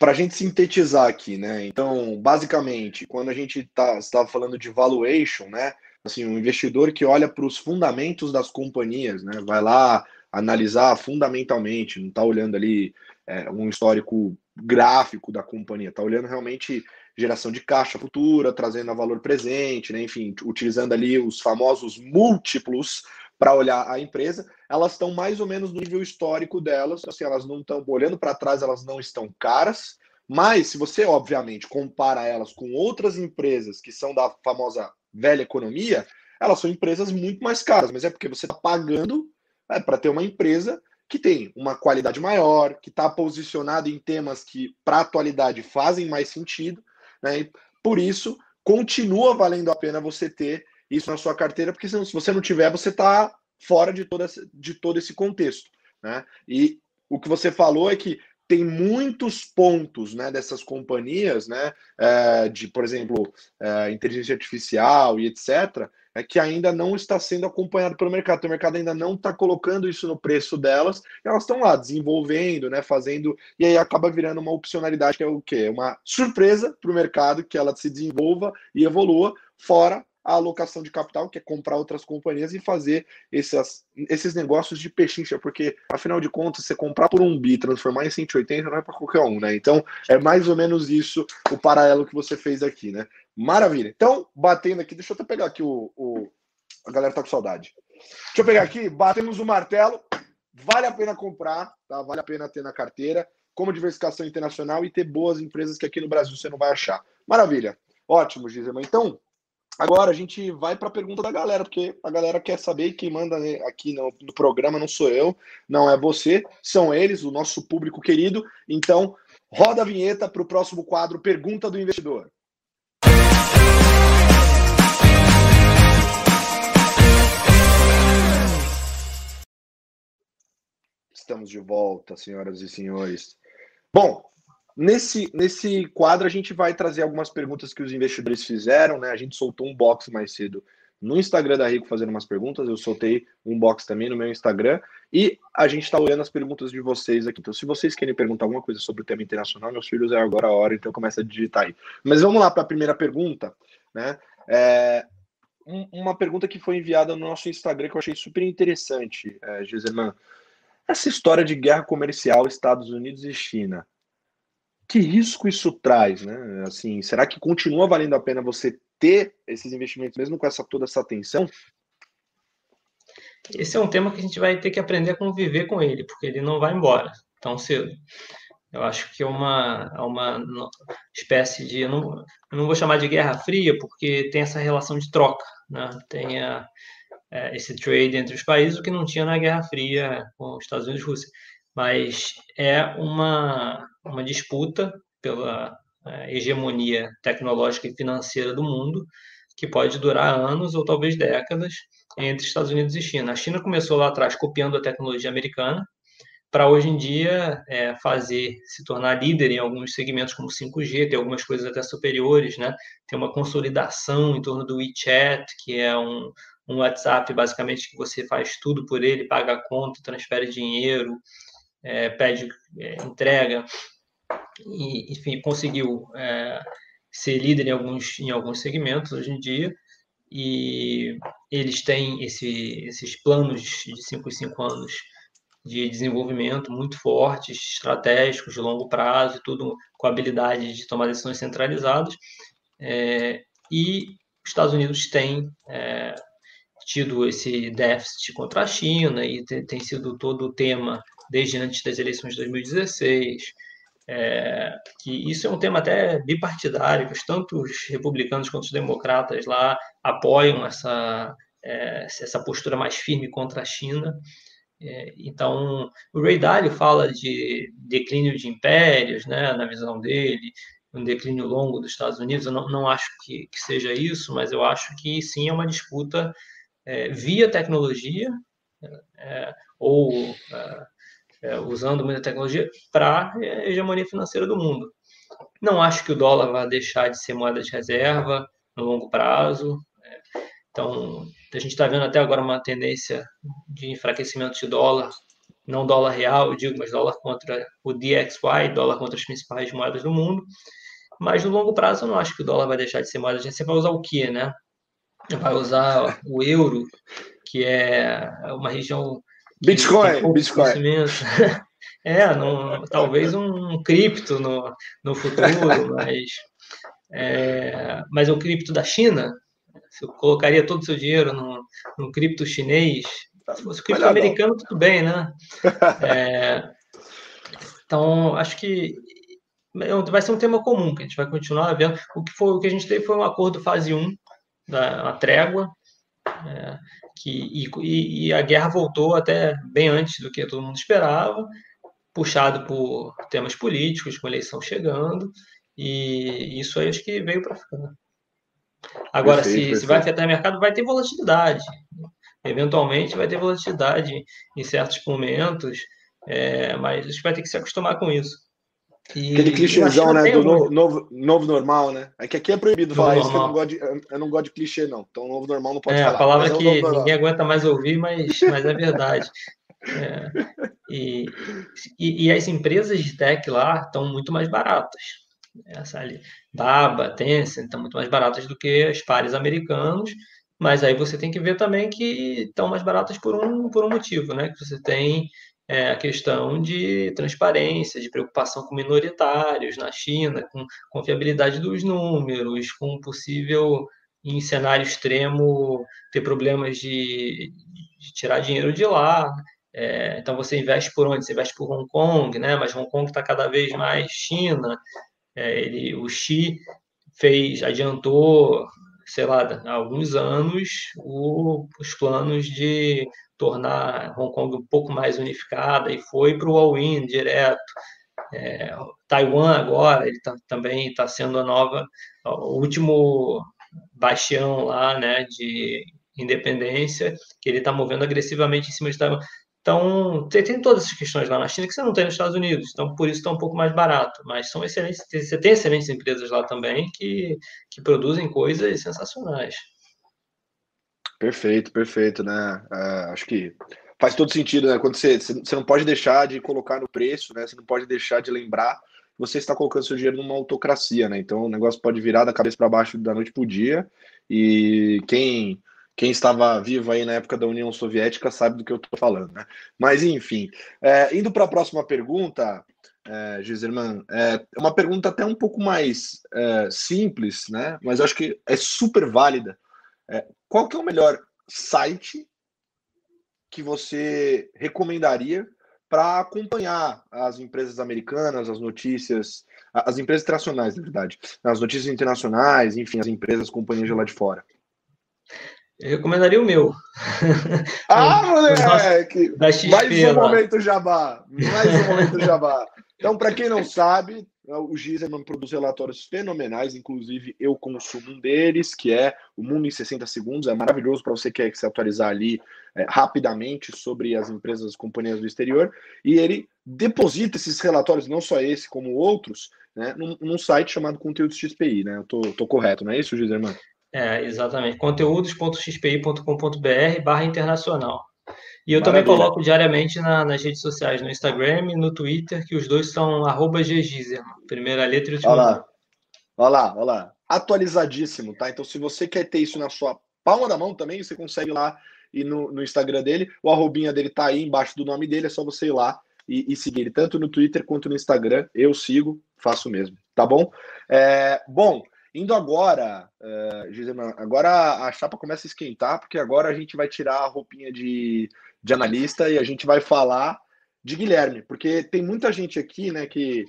para a gente sintetizar aqui, né? Então, basicamente, quando a gente tá, estava falando de valuation, né? Assim, um investidor que olha para os fundamentos das companhias, né? Vai lá analisar fundamentalmente, não está olhando ali é, um histórico gráfico da companhia, está olhando realmente geração de caixa futura, trazendo a valor presente, né? enfim, utilizando ali os famosos múltiplos para olhar a empresa, elas estão mais ou menos no nível histórico delas, assim, elas não estão olhando para trás, elas não estão caras, mas se você obviamente compara elas com outras empresas que são da famosa velha economia, elas são empresas muito mais caras, mas é porque você está pagando é, para ter uma empresa que tem uma qualidade maior, que está posicionada em temas que para a atualidade fazem mais sentido, né? E por isso continua valendo a pena você ter isso na sua carteira, porque senão, se você não tiver, você está fora de, toda, de todo esse contexto. Né? E o que você falou é que tem muitos pontos né, dessas companhias, né, é, de, por exemplo, é, inteligência artificial e etc., é que ainda não está sendo acompanhado pelo mercado. O mercado ainda não está colocando isso no preço delas. elas estão lá desenvolvendo, né, fazendo, e aí acaba virando uma opcionalidade que é o quê? Uma surpresa para o mercado que ela se desenvolva e evolua, fora a alocação de capital, que é comprar outras companhias e fazer esses, esses negócios de pechincha, porque afinal de contas, você comprar por um bi, transformar em 180 não é para qualquer um, né? Então é mais ou menos isso o paralelo que você fez aqui, né? Maravilha. Então, batendo aqui, deixa eu até pegar aqui o, o a galera tá com saudade. Deixa eu pegar aqui, batemos o martelo. Vale a pena comprar, tá? Vale a pena ter na carteira, como diversificação internacional e ter boas empresas que aqui no Brasil você não vai achar. Maravilha. Ótimo, Gisema. Então, Agora a gente vai para a pergunta da galera, porque a galera quer saber e quem manda né, aqui no, no, programa não sou eu, não é você, são eles, o nosso público querido. Então, roda a vinheta para o próximo quadro Pergunta do Investidor. Estamos de volta, senhoras e senhores. Bom, Nesse, nesse quadro, a gente vai trazer algumas perguntas que os investidores fizeram, né? A gente soltou um box mais cedo no Instagram da Rico fazendo umas perguntas, eu soltei um box também no meu Instagram, e a gente está olhando as perguntas de vocês aqui. Então, se vocês querem perguntar alguma coisa sobre o tema internacional, meus filhos, é agora a hora, então começa a digitar aí. Mas vamos lá para a primeira pergunta, né? É, uma pergunta que foi enviada no nosso Instagram que eu achei super interessante, é. Essa história de guerra comercial Estados Unidos e China, que risco isso traz, né? Assim, será que continua valendo a pena você ter esses investimentos mesmo com essa toda essa atenção? Esse é um tema que a gente vai ter que aprender a conviver com ele, porque ele não vai embora tão cedo. Eu acho que é uma, é uma espécie de. Eu não, eu não vou chamar de guerra fria, porque tem essa relação de troca. Né? Tem a, é, esse trade entre os países, o que não tinha na Guerra Fria com os Estados Unidos e Rússia mas é uma, uma disputa pela é, hegemonia tecnológica e financeira do mundo que pode durar anos ou talvez décadas entre Estados Unidos e China. A China começou lá atrás copiando a tecnologia americana para hoje em dia é, fazer se tornar líder em alguns segmentos como 5G, tem algumas coisas até superiores, né? Tem uma consolidação em torno do WeChat, que é um, um WhatsApp basicamente que você faz tudo por ele, paga a conta, transfere dinheiro, é, pede é, entrega, e, enfim, conseguiu é, ser líder em alguns, em alguns segmentos hoje em dia, e eles têm esse, esses planos de 5 em 5 anos de desenvolvimento muito fortes, estratégicos, de longo prazo, tudo com habilidade de tomar decisões centralizadas. É, e os Estados Unidos têm é, tido esse déficit contra a China e tem, tem sido todo o tema desde antes das eleições de 2016. É, que isso é um tema até bipartidário, que tanto os republicanos quanto os democratas lá apoiam essa, é, essa postura mais firme contra a China. É, então, o Ray Dalio fala de declínio de impérios, né, na visão dele, um declínio longo dos Estados Unidos. Eu não, não acho que, que seja isso, mas eu acho que sim é uma disputa é, via tecnologia é, ou é, é, usando muita tecnologia para a hegemonia financeira do mundo. Não acho que o dólar vai deixar de ser moeda de reserva no longo prazo. É, então, a gente está vendo até agora uma tendência de enfraquecimento de dólar, não dólar real, eu digo, mas dólar contra o DXY, dólar contra as principais moedas do mundo. Mas no longo prazo, eu não acho que o dólar vai deixar de ser moeda de reserva. Você vai usar o quê, né? Vai usar o euro, que é uma região Bitcoin, Bitcoin. É, no, talvez um cripto no, no futuro, mas, é, mas o cripto da China, você colocaria todo o seu dinheiro no, no cripto chinês, se fosse cripto americano, tudo bem, né? É, então, acho que é vai ser um tema comum, que a gente vai continuar vendo. O que, foi, o que a gente teve foi um acordo fase 1, da, uma trégua, é, que, e, e, a guerra voltou até bem antes do que todo mundo esperava, puxado por temas políticos, com a eleição chegando, e isso aí acho que veio para ficar. Agora, perfeito, se, perfeito. se vai afetar o mercado, vai ter volatilidade. Eventualmente vai ter volatilidade em certos momentos, é, mas a gente vai ter que se acostumar com isso. E, Aquele clichêzão, né? Do novo, novo, novo, normal, né? É que aqui é proibido falar isso, eu não, gosto de, eu não gosto de clichê, não. Então, novo normal não pode é, falar. A palavra é que ninguém aguenta mais ouvir, mas, mas é verdade. É, e, e, e, as empresas de tech lá estão muito mais baratas. Essa ali, Baba, Tencent, estão muito mais baratas do que as pares americanos, mas aí você tem que ver também que estão mais baratas por um, por um motivo, né? Que você tem é, a questão de transparência, de preocupação com minoritários na China, com confiabilidade dos números, com possível, em cenário extremo, ter problemas de, de tirar dinheiro de lá. É, então você investe por onde? Você investe por Hong Kong, né? mas Hong Kong está cada vez mais China. É, ele, o Xi fez, adiantou, sei lá, há alguns anos o, os planos de tornar Hong Kong um pouco mais unificada e foi para o all-in direto. É, Taiwan agora ele tá, também está sendo a nova, o último bastião lá, né, de independência que ele está movendo agressivamente em cima de Taiwan. Então, tem, todas essas questões lá na China que você não tem nos Estados Unidos, então por isso está um pouco mais barato. Mas são excelentes, você tem excelentes empresas lá também que, que produzem coisas sensacionais. Perfeito, perfeito, né? Uh, acho que faz todo sentido, né? Quando você, você não pode deixar de colocar no preço, né? Você não pode deixar de lembrar você está colocando seu dinheiro numa autocracia, né? Então o negócio pode virar da cabeça para baixo da noite para o dia. E quem quem estava vivo aí na época da União Soviética sabe do que eu estou falando, né? Mas enfim, é, indo para a próxima pergunta, é, Giserman, é uma pergunta até um pouco mais é, simples, né? Mas acho que é super válida. É, qual que é o melhor site que você recomendaria para acompanhar as empresas americanas, as notícias, as empresas internacionais, na verdade, as notícias internacionais, enfim, as empresas, as companhias de lá de fora? Eu recomendaria o meu. Ah, moleque! mais um lá. momento jabá. Mais um momento jabá. Então, para quem não sabe, o Giserman produz relatórios fenomenais, inclusive eu consumo um deles, que é o Mundo em 60 Segundos. É maravilhoso para você que quer se atualizar ali é, rapidamente sobre as empresas, as companhias do exterior. E ele deposita esses relatórios, não só esse, como outros, né, num, num site chamado Conteúdos XPI. Né? Eu tô, tô correto, não é isso, Giserman? É, exatamente. conteúdos.xpi.com.br barra internacional. E eu Maravilha. também coloco diariamente na, nas redes sociais, no Instagram e no Twitter, que os dois são arroba primeira letra e última. Olha lá, olha lá, olha lá. Atualizadíssimo, tá? Então, se você quer ter isso na sua palma da mão também, você consegue lá ir no, no Instagram dele. O arrobinha dele tá aí embaixo do nome dele, é só você ir lá e, e seguir ele, tanto no Twitter quanto no Instagram. Eu sigo, faço mesmo, tá bom? É, bom, Indo agora, uh, Gisema, agora a chapa começa a esquentar, porque agora a gente vai tirar a roupinha de, de analista e a gente vai falar de Guilherme, porque tem muita gente aqui, né, que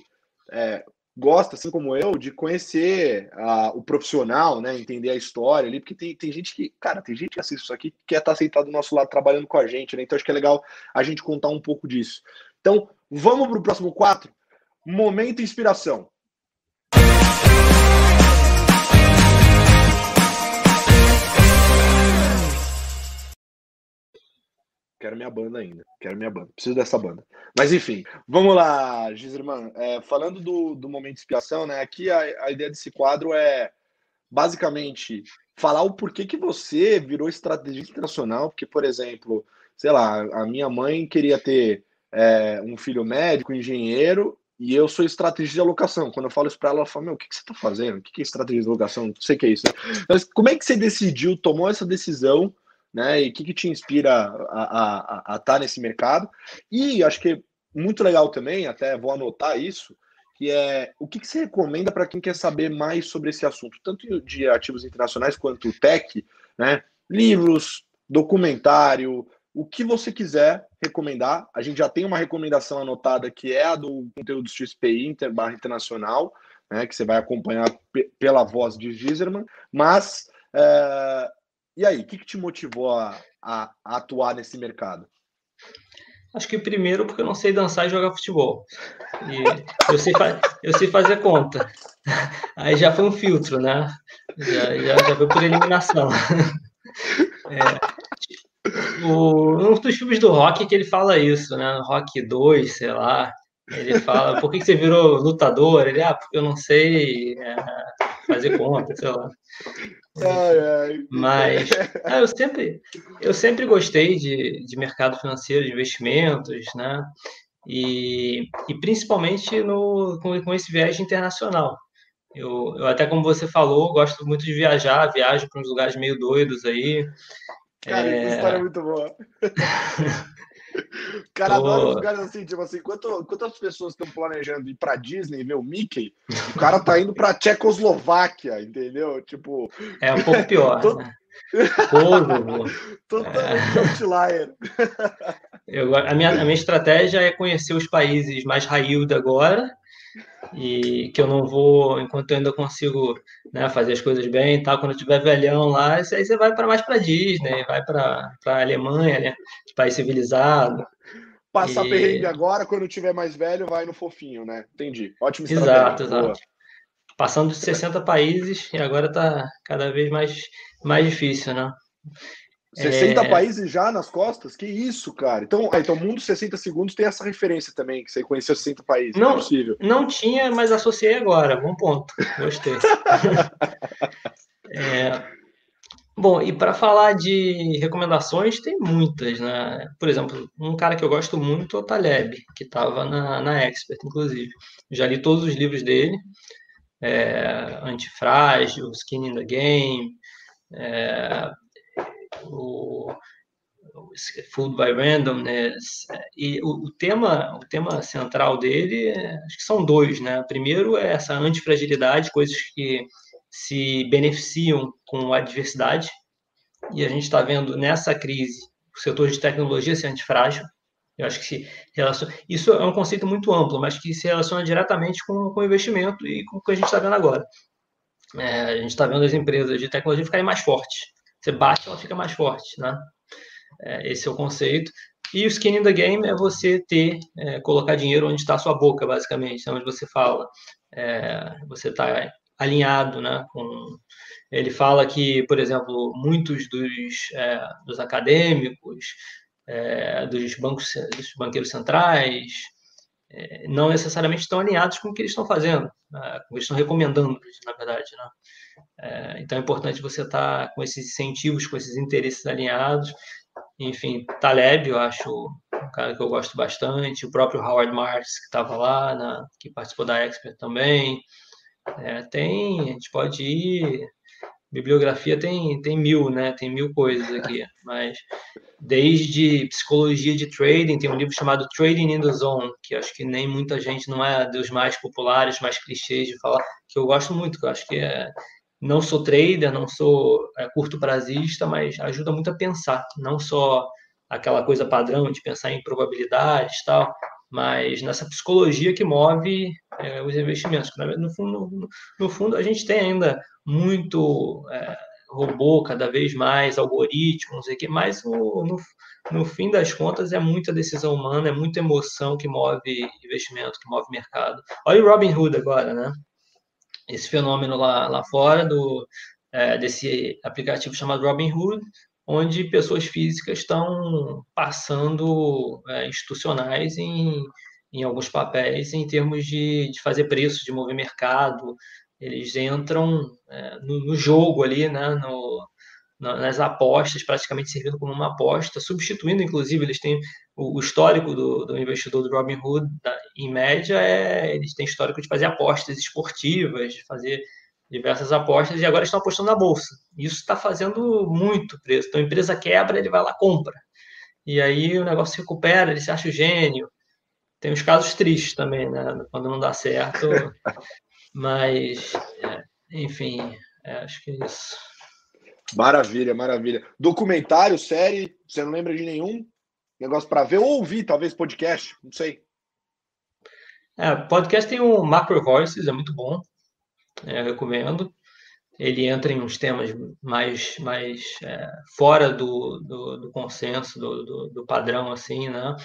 é, gosta, assim como eu, de conhecer a, o profissional, né, entender a história ali, porque tem, tem gente que, cara, tem gente que assiste isso aqui que quer estar sentado do nosso lado trabalhando com a gente, né, então acho que é legal a gente contar um pouco disso. Então, vamos para o próximo quatro? Momento inspiração. Quero minha banda ainda. Quero minha banda. Preciso dessa banda. Mas enfim, vamos lá, Gisirman. É, falando do, do momento de inspiração, né? Aqui a, a ideia desse quadro é basicamente falar o porquê que você virou estrategista internacional. Porque, por exemplo, sei lá, a minha mãe queria ter é, um filho médico, engenheiro, e eu sou estrategista de alocação. Quando eu falo isso para ela, ela fala: Meu, o que, que você está fazendo? O que, que é estratégia de alocação? Não sei o que é isso. Mas como é que você decidiu, tomou essa decisão? Né? E o que, que te inspira a estar tá nesse mercado? E acho que muito legal também, até vou anotar isso, que é o que, que você recomenda para quem quer saber mais sobre esse assunto, tanto de ativos internacionais quanto tech, né? Livros, documentário, o que você quiser recomendar. A gente já tem uma recomendação anotada que é a do conteúdo XPI Inter barra Internacional, né, que você vai acompanhar pela voz de Giserman, mas é, e aí, o que, que te motivou a, a, a, atuar nesse mercado? Acho que primeiro porque eu não sei dançar e jogar futebol. E eu, sei eu sei fazer conta. Aí já foi um filtro, né? Já, já, já foi por eliminação. É, o, um dos filmes do Rock que ele fala isso, né? Rock 2, sei lá. Ele fala, por que, que você virou lutador? Ele, ah, porque eu não sei é, fazer conta, sei lá. Ai, ai. Mas ah, eu, sempre, eu sempre gostei de, de mercado financeiro, de investimentos, né? E, e principalmente no, com, com esse viés internacional. Eu, eu, até como você falou, gosto muito de viajar, viajo para uns lugares meio doidos aí. Cara, é... essa história é muito boa. O cara Tô... adora lugares assim, tipo assim, quanto, quantas pessoas estão planejando ir pra Disney ver o Mickey? O cara tá indo pra Tchecoslováquia, entendeu? Tipo. É um pouco pior. Tô... Né? Totalmente é... outlier. Eu, a, minha, a minha estratégia é conhecer os países mais raildo agora e que eu não vou, enquanto eu ainda consigo né, fazer as coisas bem e tal, quando eu tiver velhão lá, aí você vai para mais para Disney, vai para a Alemanha, né, país civilizado. Passar e... perrengue agora, quando tiver mais velho, vai no fofinho, né? Entendi. Ótimo. Exato, exato. Passando de 60 países e agora está cada vez mais, mais difícil, né? 60 é... países já nas costas? Que isso, cara. Então, ah, então Mundo 60 Segundos tem essa referência também, que você conheceu 60 países. Não, é possível. Não tinha, mas associei agora. Bom ponto. Gostei. é... Bom, e para falar de recomendações, tem muitas, né? Por exemplo, um cara que eu gosto muito é o Taleb, que estava na, na Expert, inclusive. Já li todos os livros dele. É, Antifrágil, Skin in the Game, é, o, Food by Randomness. E o, o, tema, o tema central dele, acho que são dois, né? Primeiro é essa antifragilidade, coisas que se beneficiam com a adversidade. E a gente está vendo nessa crise o setor de tecnologia ser antifrágil. Eu acho que se relaciona... isso é um conceito muito amplo, mas que se relaciona diretamente com, com o investimento e com o que a gente está vendo agora. É, a gente está vendo as empresas de tecnologia ficarem mais fortes você bate, ela fica mais forte, né? É, esse é o conceito. E o skin in the game é você ter, é, colocar dinheiro onde está a sua boca, basicamente, é onde você fala. É, você está alinhado, né? Com... Ele fala que, por exemplo, muitos dos, é, dos acadêmicos, é, dos bancos, dos banqueiros centrais, é, não necessariamente estão alinhados com o que eles estão fazendo, né? com o que eles estão recomendando, na verdade, né? É, então é importante você estar tá com esses incentivos, com esses interesses alinhados. Enfim, Taleb, eu acho um cara que eu gosto bastante, o próprio Howard Marks, que estava lá, na, que participou da Expert também. É, tem, a gente pode ir. Bibliografia tem, tem mil, né? Tem mil coisas aqui, mas desde psicologia de trading, tem um livro chamado Trading in the Zone, que acho que nem muita gente, não é dos mais populares, mais clichês de falar, que eu gosto muito, que eu acho que é, não sou trader, não sou é, curto prazista, mas ajuda muito a pensar, não só aquela coisa padrão de pensar em probabilidades tal, mas nessa psicologia que move é, os investimentos. No fundo, no, no, fundo, a gente tem ainda muito é, robô, cada vez mais algoritmos, mas o, no, no fim das contas é muita decisão humana, é muita emoção que move investimento, que move mercado. Olha o Robin Hood agora, né? Esse fenômeno lá, lá fora do, é, desse aplicativo chamado Robinhood, onde pessoas físicas estão passando é, institucionais em, em alguns papéis em termos de, de fazer preço, de mover mercado. Eles entram é, no, no, jogo ali, né, no, nas apostas, praticamente servindo como uma aposta, substituindo, inclusive, eles têm o, histórico do, do investidor do Robinhood, em média, é, eles têm histórico de fazer apostas esportivas, de fazer diversas apostas, e agora estão apostando na bolsa. Isso está fazendo muito preço. Então, a empresa quebra, ele vai lá compra. E aí o negócio se recupera, ele se acha o gênio. Tem os casos tristes também, né? Quando não dá certo. Mas, é, enfim, é, acho que é isso. Maravilha, maravilha. Documentário, série, você não lembra de nenhum? Negócio para ver ou ouvir, talvez podcast, não sei. É, podcast tem o Macro Voices, é muito bom, é, recomendo. Ele entra em uns temas mais, mais é, fora do, do, do consenso, do, do, do, padrão, assim, né?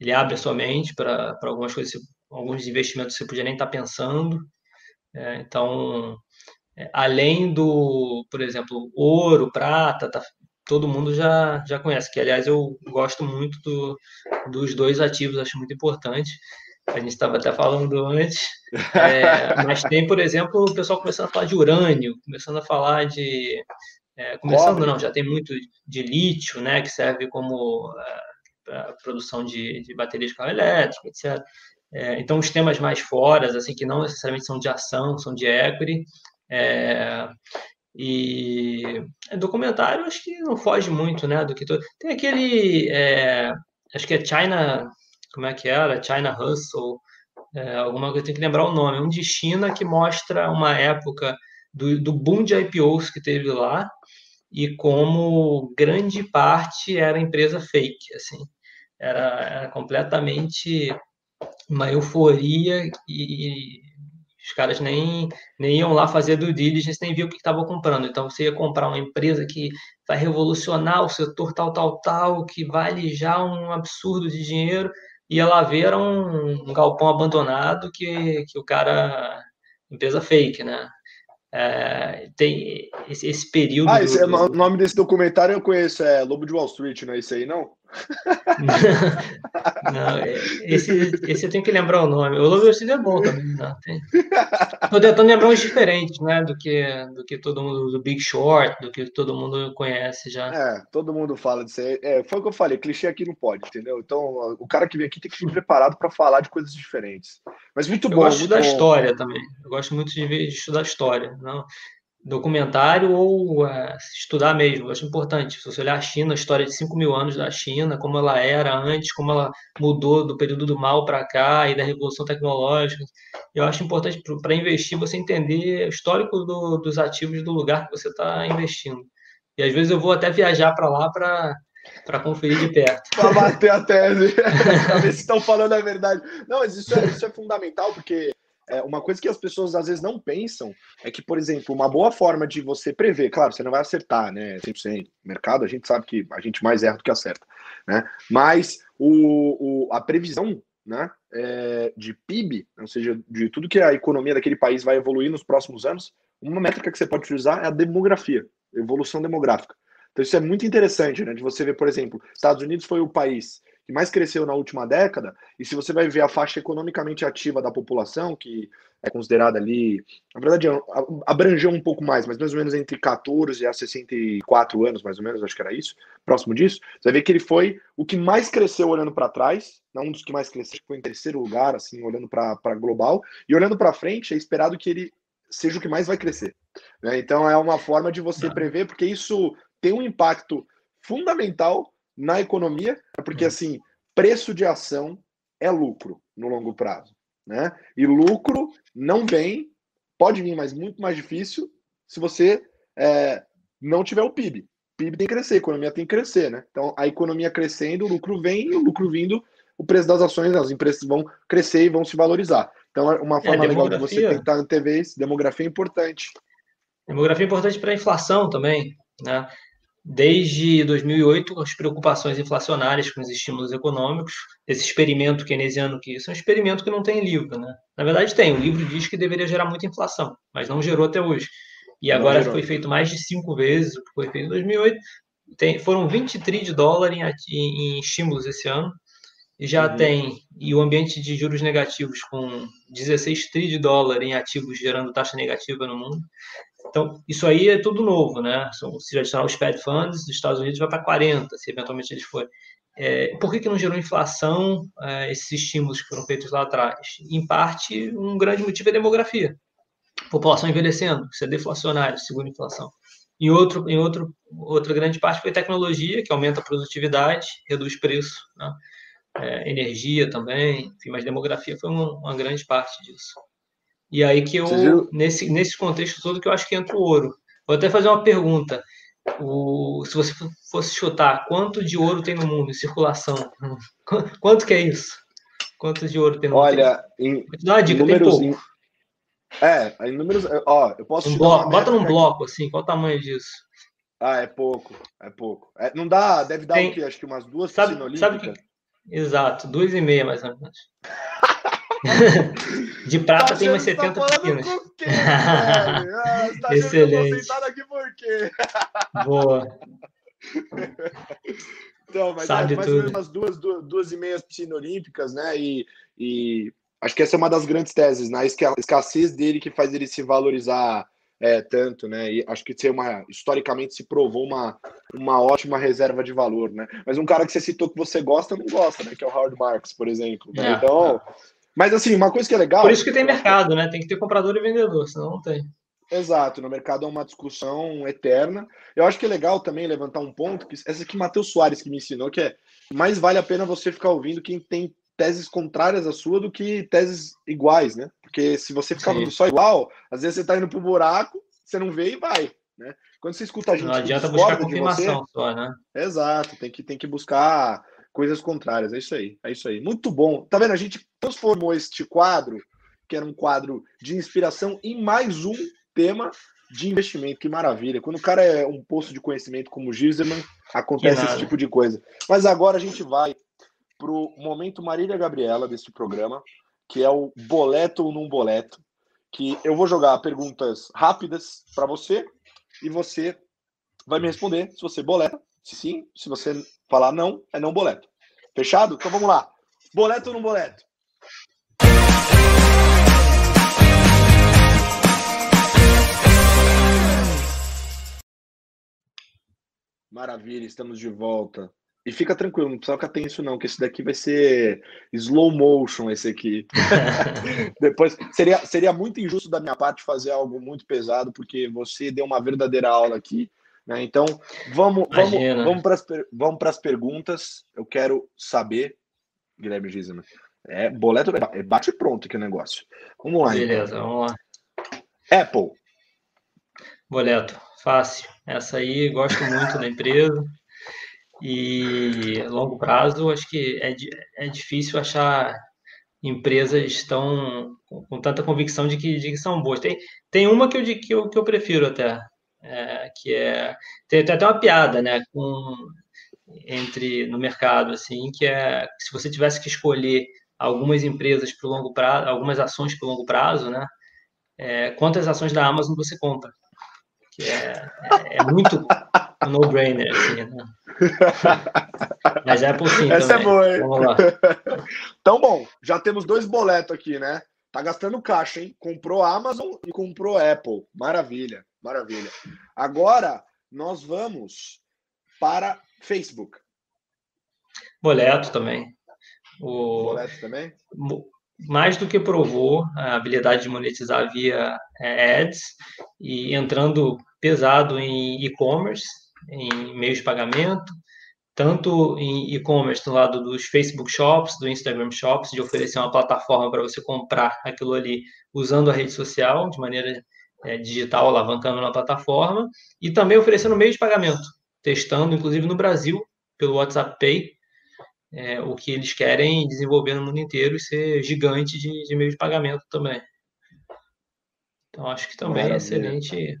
Ele abre a sua mente para algumas coisas, alguns investimentos que você podia nem estar tá pensando. É, então, além do, por exemplo, ouro, prata, tá, todo mundo já, já conhece, que aliás eu gosto muito do, dos dois ativos, acho muito importante. a gente estava até falando antes. É, mas tem, por exemplo, o pessoal começando a falar de urânio, começando a falar de. É, começando, Cobre. não, já tem muito de lítio, né, que serve como é, produção de, de baterias de carro elétrico, etc. É, então, os temas mais fora, assim, que não necessariamente são de ação, são de equity. É, e documentário, acho que não foge muito, né, do que. Tem aquele, é, acho que é China, como é que era? China Hustle, é, alguma coisa, tem que lembrar o nome. Um de China que mostra uma época do, do boom de IPOs que teve lá e como grande parte era empresa fake, assim. Era, era completamente uma euforia e, os caras nem, nem iam lá fazer do diligence, nem viam o que estavam comprando. Então, você ia comprar uma empresa que vai revolucionar o setor tal, tal, tal, que vale já um absurdo de dinheiro, ia lá ver era um, um galpão abandonado que, que o cara... empresa fake, né? É, tem esse, esse período. Ah, esse, é do... o nome desse documentário eu conheço, é Lobo de Wall Street, não é isso aí, não? não, é, esse, esse eu tenho que lembrar o nome. O Street é bom também. Não, tem... Tô tentando lembrar uns diferentes, né? Do que, do que todo mundo, do Big Short, do que todo mundo conhece já. É, todo mundo fala disso aí. É, foi o que eu falei, clichê aqui não pode, entendeu? Então, o cara que vem aqui tem que vir preparado para falar de coisas diferentes. Mas muito eu bom. Eu gosto da história também. Eu gosto muito de, ver, de estudar história. Não? Documentário ou uh, estudar mesmo. Eu acho importante. Se você olhar a China, a história de 5 mil anos da China, como ela era antes, como ela mudou do período do mal para cá e da revolução tecnológica. Eu acho importante para investir você entender o histórico do, dos ativos do lugar que você está investindo. E às vezes eu vou até viajar para lá para para conferir de perto. para bater a tese, para ver se estão falando a verdade. Não, mas isso é, isso é fundamental, porque é, uma coisa que as pessoas às vezes não pensam é que, por exemplo, uma boa forma de você prever, claro, você não vai acertar, né, 100%. Mercado, a gente sabe que a gente mais erra do que acerta, né? Mas o, o a previsão, né, é, de PIB, ou seja, de tudo que a economia daquele país vai evoluir nos próximos anos, uma métrica que você pode utilizar é a demografia, evolução demográfica. Então isso é muito interessante, né, de você ver, por exemplo, Estados Unidos foi o país que mais cresceu na última década, e se você vai ver a faixa economicamente ativa da população, que é considerada ali, na verdade, abrangeu um pouco mais, mas mais ou menos entre 14 a 64 anos, mais ou menos, acho que era isso, próximo disso, você vai ver que ele foi o que mais cresceu olhando para trás, não um dos que mais cresceu, foi em terceiro lugar, assim, olhando para global, e olhando para frente, é esperado que ele seja o que mais vai crescer. Né? Então, é uma forma de você prever, porque isso tem um impacto fundamental na economia, é porque uhum. assim, preço de ação é lucro no longo prazo, né? E lucro não vem, pode vir, mas muito mais difícil se você é, não tiver o PIB. O PIB tem que crescer, a economia tem que crescer, né? Então, a economia crescendo, o lucro vem, e o lucro vindo, o preço das ações, as empresas vão crescer e vão se valorizar. Então, é uma forma é, legal de você tentar antever isso. Demografia é importante. Demografia é importante para a inflação também, né? Desde 2008, as preocupações inflacionárias com os estímulos econômicos, esse experimento keynesiano, que isso é um experimento que não tem livro, né? Na verdade tem, o livro diz que deveria gerar muita inflação, mas não gerou até hoje. E agora foi feito mais de cinco vezes o que foi feito em 2008. Tem, foram 20 tri de dólar em, em, em estímulos esse ano, e já uhum. tem, e o ambiente de juros negativos com 16 tri de dólar em ativos gerando taxa negativa no mundo. Então, isso aí é tudo novo, né? Se adicionar os Fed Funds dos Estados Unidos, vai para 40, se eventualmente eles forem. É, por que, que não gerou inflação é, esses estímulos que foram feitos lá atrás? Em parte, um grande motivo é demografia. População envelhecendo, isso é deflacionário, segundo a inflação. Em, outro, em outro, outra grande parte foi tecnologia, que aumenta a produtividade, reduz preço, né? é, energia também, enfim, mas demografia foi uma, uma grande parte disso. E aí que eu, nesse, nesse contexto todo, que eu acho que entra o ouro. Vou até fazer uma pergunta. O, se você fosse chutar, quanto de ouro tem no mundo em circulação? Quanto que é isso? Quanto de ouro tem no mundo? Olha, em, Vou te dar uma dica, tem pouco. Em, é, em números. Ó, eu posso. Um bloco, bota num bloco, assim, qual o tamanho disso? Ah, é pouco, é pouco. É, não dá, deve dar tem, o quê? Acho que umas duas sabe, sabe que, Exato, duas e meia mais ou menos. De prata tem umas 70 tá quilos. Ah, tá Excelente. aqui por quê? Boa. Então, mas Sabe é mais tudo. ou menos umas duas, duas, duas e meias piscinas olímpicas, né? E, e acho que essa é uma das grandes teses, né? A escassez dele que faz ele se valorizar é, tanto, né? E acho que ser uma, historicamente se provou uma, uma ótima reserva de valor, né? Mas um cara que você citou que você gosta, não gosta, né? Que é o Howard Marks, por exemplo. Né? É, então. Mas assim, uma coisa que é legal. Por isso que tem mercado, né? Tem que ter comprador e vendedor, senão não tem. Exato, no mercado é uma discussão eterna. Eu acho que é legal também levantar um ponto, que essa aqui Matheus Soares que me ensinou, que é mais vale a pena você ficar ouvindo quem tem teses contrárias à sua do que teses iguais, né? Porque se você ficar ouvindo só igual, às vezes você tá indo pro buraco, você não vê e vai, né? Quando você escuta a gente não adianta buscar confirmação você, só, né? Exato, tem que, tem que buscar coisas contrárias, é isso aí, é isso aí. Muito bom. Tá vendo? A gente transformou este quadro, que era um quadro de inspiração, em mais um tema de investimento. Que maravilha. Quando o cara é um posto de conhecimento como o Giserman, acontece esse tipo de coisa. Mas agora a gente vai para o momento Marília Gabriela deste programa, que é o boleto ou não boleto, que eu vou jogar perguntas rápidas para você e você vai me responder se você boleta, se sim, se você falar não, é não boleto. Fechado? Então vamos lá. Boleto ou não boleto? Maravilha, estamos de volta. E fica tranquilo, não precisa ficar tenso, não, que esse daqui vai ser slow motion, esse aqui. Depois, seria, seria muito injusto da minha parte fazer algo muito pesado, porque você deu uma verdadeira aula aqui. Né? Então, vamos, vamos, vamos para as perguntas. Eu quero saber, Guilherme Gisman. É boleto, é bate pronto aqui o negócio. Vamos lá. Beleza, então. vamos lá. Apple. Boleto. Fácil. Essa aí gosto muito da empresa. E longo prazo, acho que é, é difícil achar empresas tão com tanta convicção de que, de que são boas. Tem, tem uma que eu, que eu, que eu prefiro até, é, que é tem, tem, até uma piada, né, com entre no mercado assim, que é se você tivesse que escolher algumas empresas para o longo prazo, algumas ações para o longo prazo, né, é, quantas ações da Amazon você compra? que é, é, é muito um no-brainer, assim, né? Mas é possível. Essa é também. é boa, hein? Vamos lá. Então, bom, já temos dois boletos aqui, né? Tá gastando caixa, hein? Comprou Amazon e comprou Apple. Maravilha, maravilha. Agora, nós vamos para Facebook. Boleto também. O... Boleto também? mais do que provou a habilidade de monetizar via é, ads e entrando pesado em e-commerce, em meios de pagamento, tanto em e-commerce do lado dos Facebook Shops, do Instagram Shops, de oferecer uma plataforma para você comprar aquilo ali usando a rede social de maneira é, digital, alavancando na plataforma, e também oferecendo meios de pagamento, testando, inclusive no Brasil, pelo WhatsApp Pay, é, o que eles querem desenvolver no mundo inteiro e ser gigante de, de meio de pagamento também. Então, acho que também é Maravilha. é excelente.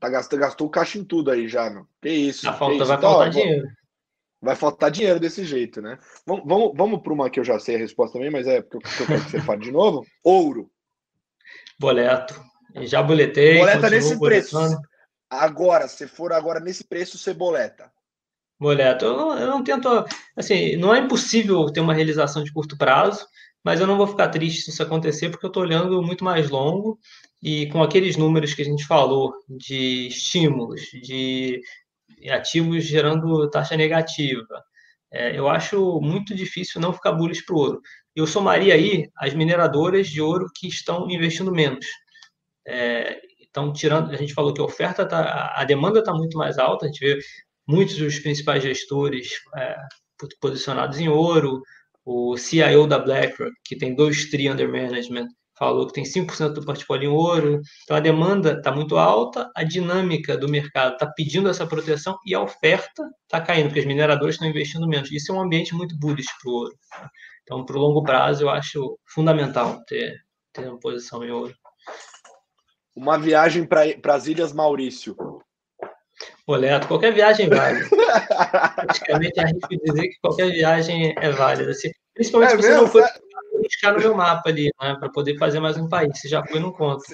Tá gastou, gastou o caixa em tudo aí já, não? Que isso? A falta, isso? vai então, faltar dinheiro. Vai faltar dinheiro desse jeito, né? Vamos, vamos, vamos para uma que eu já sei a resposta também, mas é porque eu quero que você fale de novo. Ouro. Boleto. Já boletei. Boleta nesse boletando. preço. Agora, se for agora nesse preço, você boleta. Boleto, eu não, eu não tento. Assim, não é impossível ter uma realização de curto prazo, mas eu não vou ficar triste se isso acontecer, porque eu estou olhando muito mais longo e com aqueles números que a gente falou de estímulos, de ativos gerando taxa negativa. É, eu acho muito difícil não ficar bullish para o ouro. Eu somaria aí as mineradoras de ouro que estão investindo menos. É, então, tirando, a gente falou que a oferta tá, a demanda está muito mais alta, a gente vê muitos dos principais gestores é, posicionados em ouro, o CIO da BlackRock, que tem dois tri under management, falou que tem 5% do portfólio em ouro. Então a demanda está muito alta, a dinâmica do mercado está pedindo essa proteção e a oferta está caindo, porque os mineradores estão investindo menos. Isso é um ambiente muito bullish para o ouro. Então, para o longo prazo, eu acho fundamental ter, ter uma posição em ouro. Uma viagem para as Ilhas Maurício. Boleto, qualquer viagem vale. Praticamente arrisco dizer que qualquer viagem é válida. Assim, principalmente é se você mesmo? não for buscar no meu mapa ali, né, para poder fazer mais um país. Você já foi, não conta.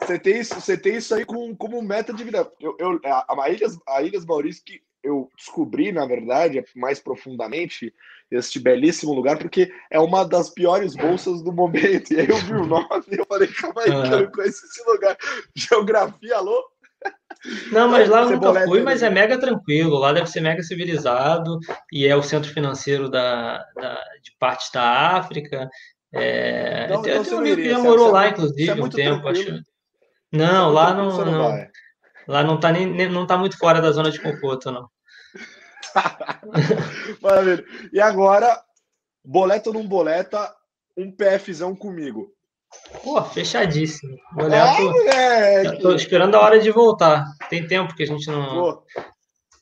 Você tem isso, você tem isso aí com, como meta de vida. Eu, eu, a, a, Ilhas, a Ilhas Maurício, que eu descobri, na verdade, mais profundamente, este belíssimo lugar, porque é uma das piores bolsas do momento. E aí eu vi o nome e eu falei, calma aí, que eu não conheço esse lugar. Geografia, alô? Não, mas lá eu nunca fui, mas é mega tranquilo. Lá deve ser mega civilizado e é o centro financeiro da, da de parte da África. É, então, tem, então tem um amigo que já morou lá, inclusive, é um tempo. Acho... Não, é lá não, não, lá não tá nem, nem não tá muito fora da zona de conforto, não. Maravilha. E agora, boleta ou não boleta, um PFzão comigo. Pô, fechadíssimo. Boleto. É, tô esperando a hora de voltar. Tem tempo que a gente não. Pô,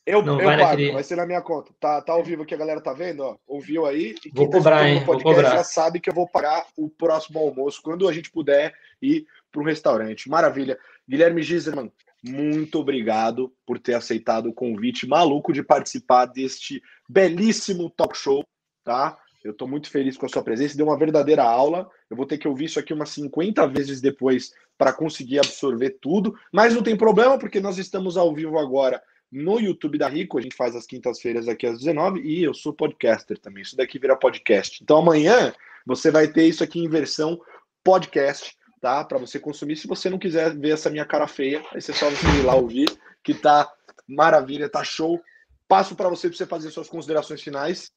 eu, não eu vai, pago, naquele... vai ser na minha conta. Tá, tá ao vivo que a galera tá vendo, ó. Ouviu aí? E vou cobrar, hein? Podcast vou cobrar. já sabe que eu vou pagar o próximo almoço quando a gente puder ir para o restaurante. Maravilha. Guilherme Giserman, muito obrigado por ter aceitado o convite maluco de participar deste belíssimo talk show, tá? Eu estou muito feliz com a sua presença, deu uma verdadeira aula. Eu vou ter que ouvir isso aqui umas 50 vezes depois para conseguir absorver tudo, mas não tem problema, porque nós estamos ao vivo agora no YouTube da Rico. A gente faz as quintas-feiras aqui às 19 e eu sou podcaster também. Isso daqui vira podcast. Então amanhã você vai ter isso aqui em versão podcast, tá? Para você consumir. Se você não quiser ver essa minha cara feia, aí você só vai ir lá ouvir, que tá maravilha, tá show. Passo para você para você fazer suas considerações finais.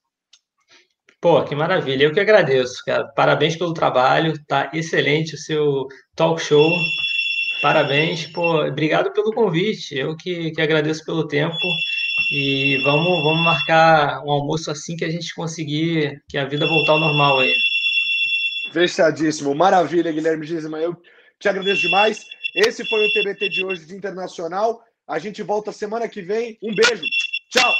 Pô, que maravilha. Eu que agradeço, cara. Parabéns pelo trabalho. Tá excelente o seu talk show. Parabéns. Pô, obrigado pelo convite. Eu que, que agradeço pelo tempo. E vamos, vamos marcar um almoço assim que a gente conseguir que a vida voltar ao normal aí. Fechadíssimo. Maravilha, Guilherme Gisma. Eu te agradeço demais. Esse foi o TBT de hoje de Internacional. A gente volta semana que vem. Um beijo. Tchau.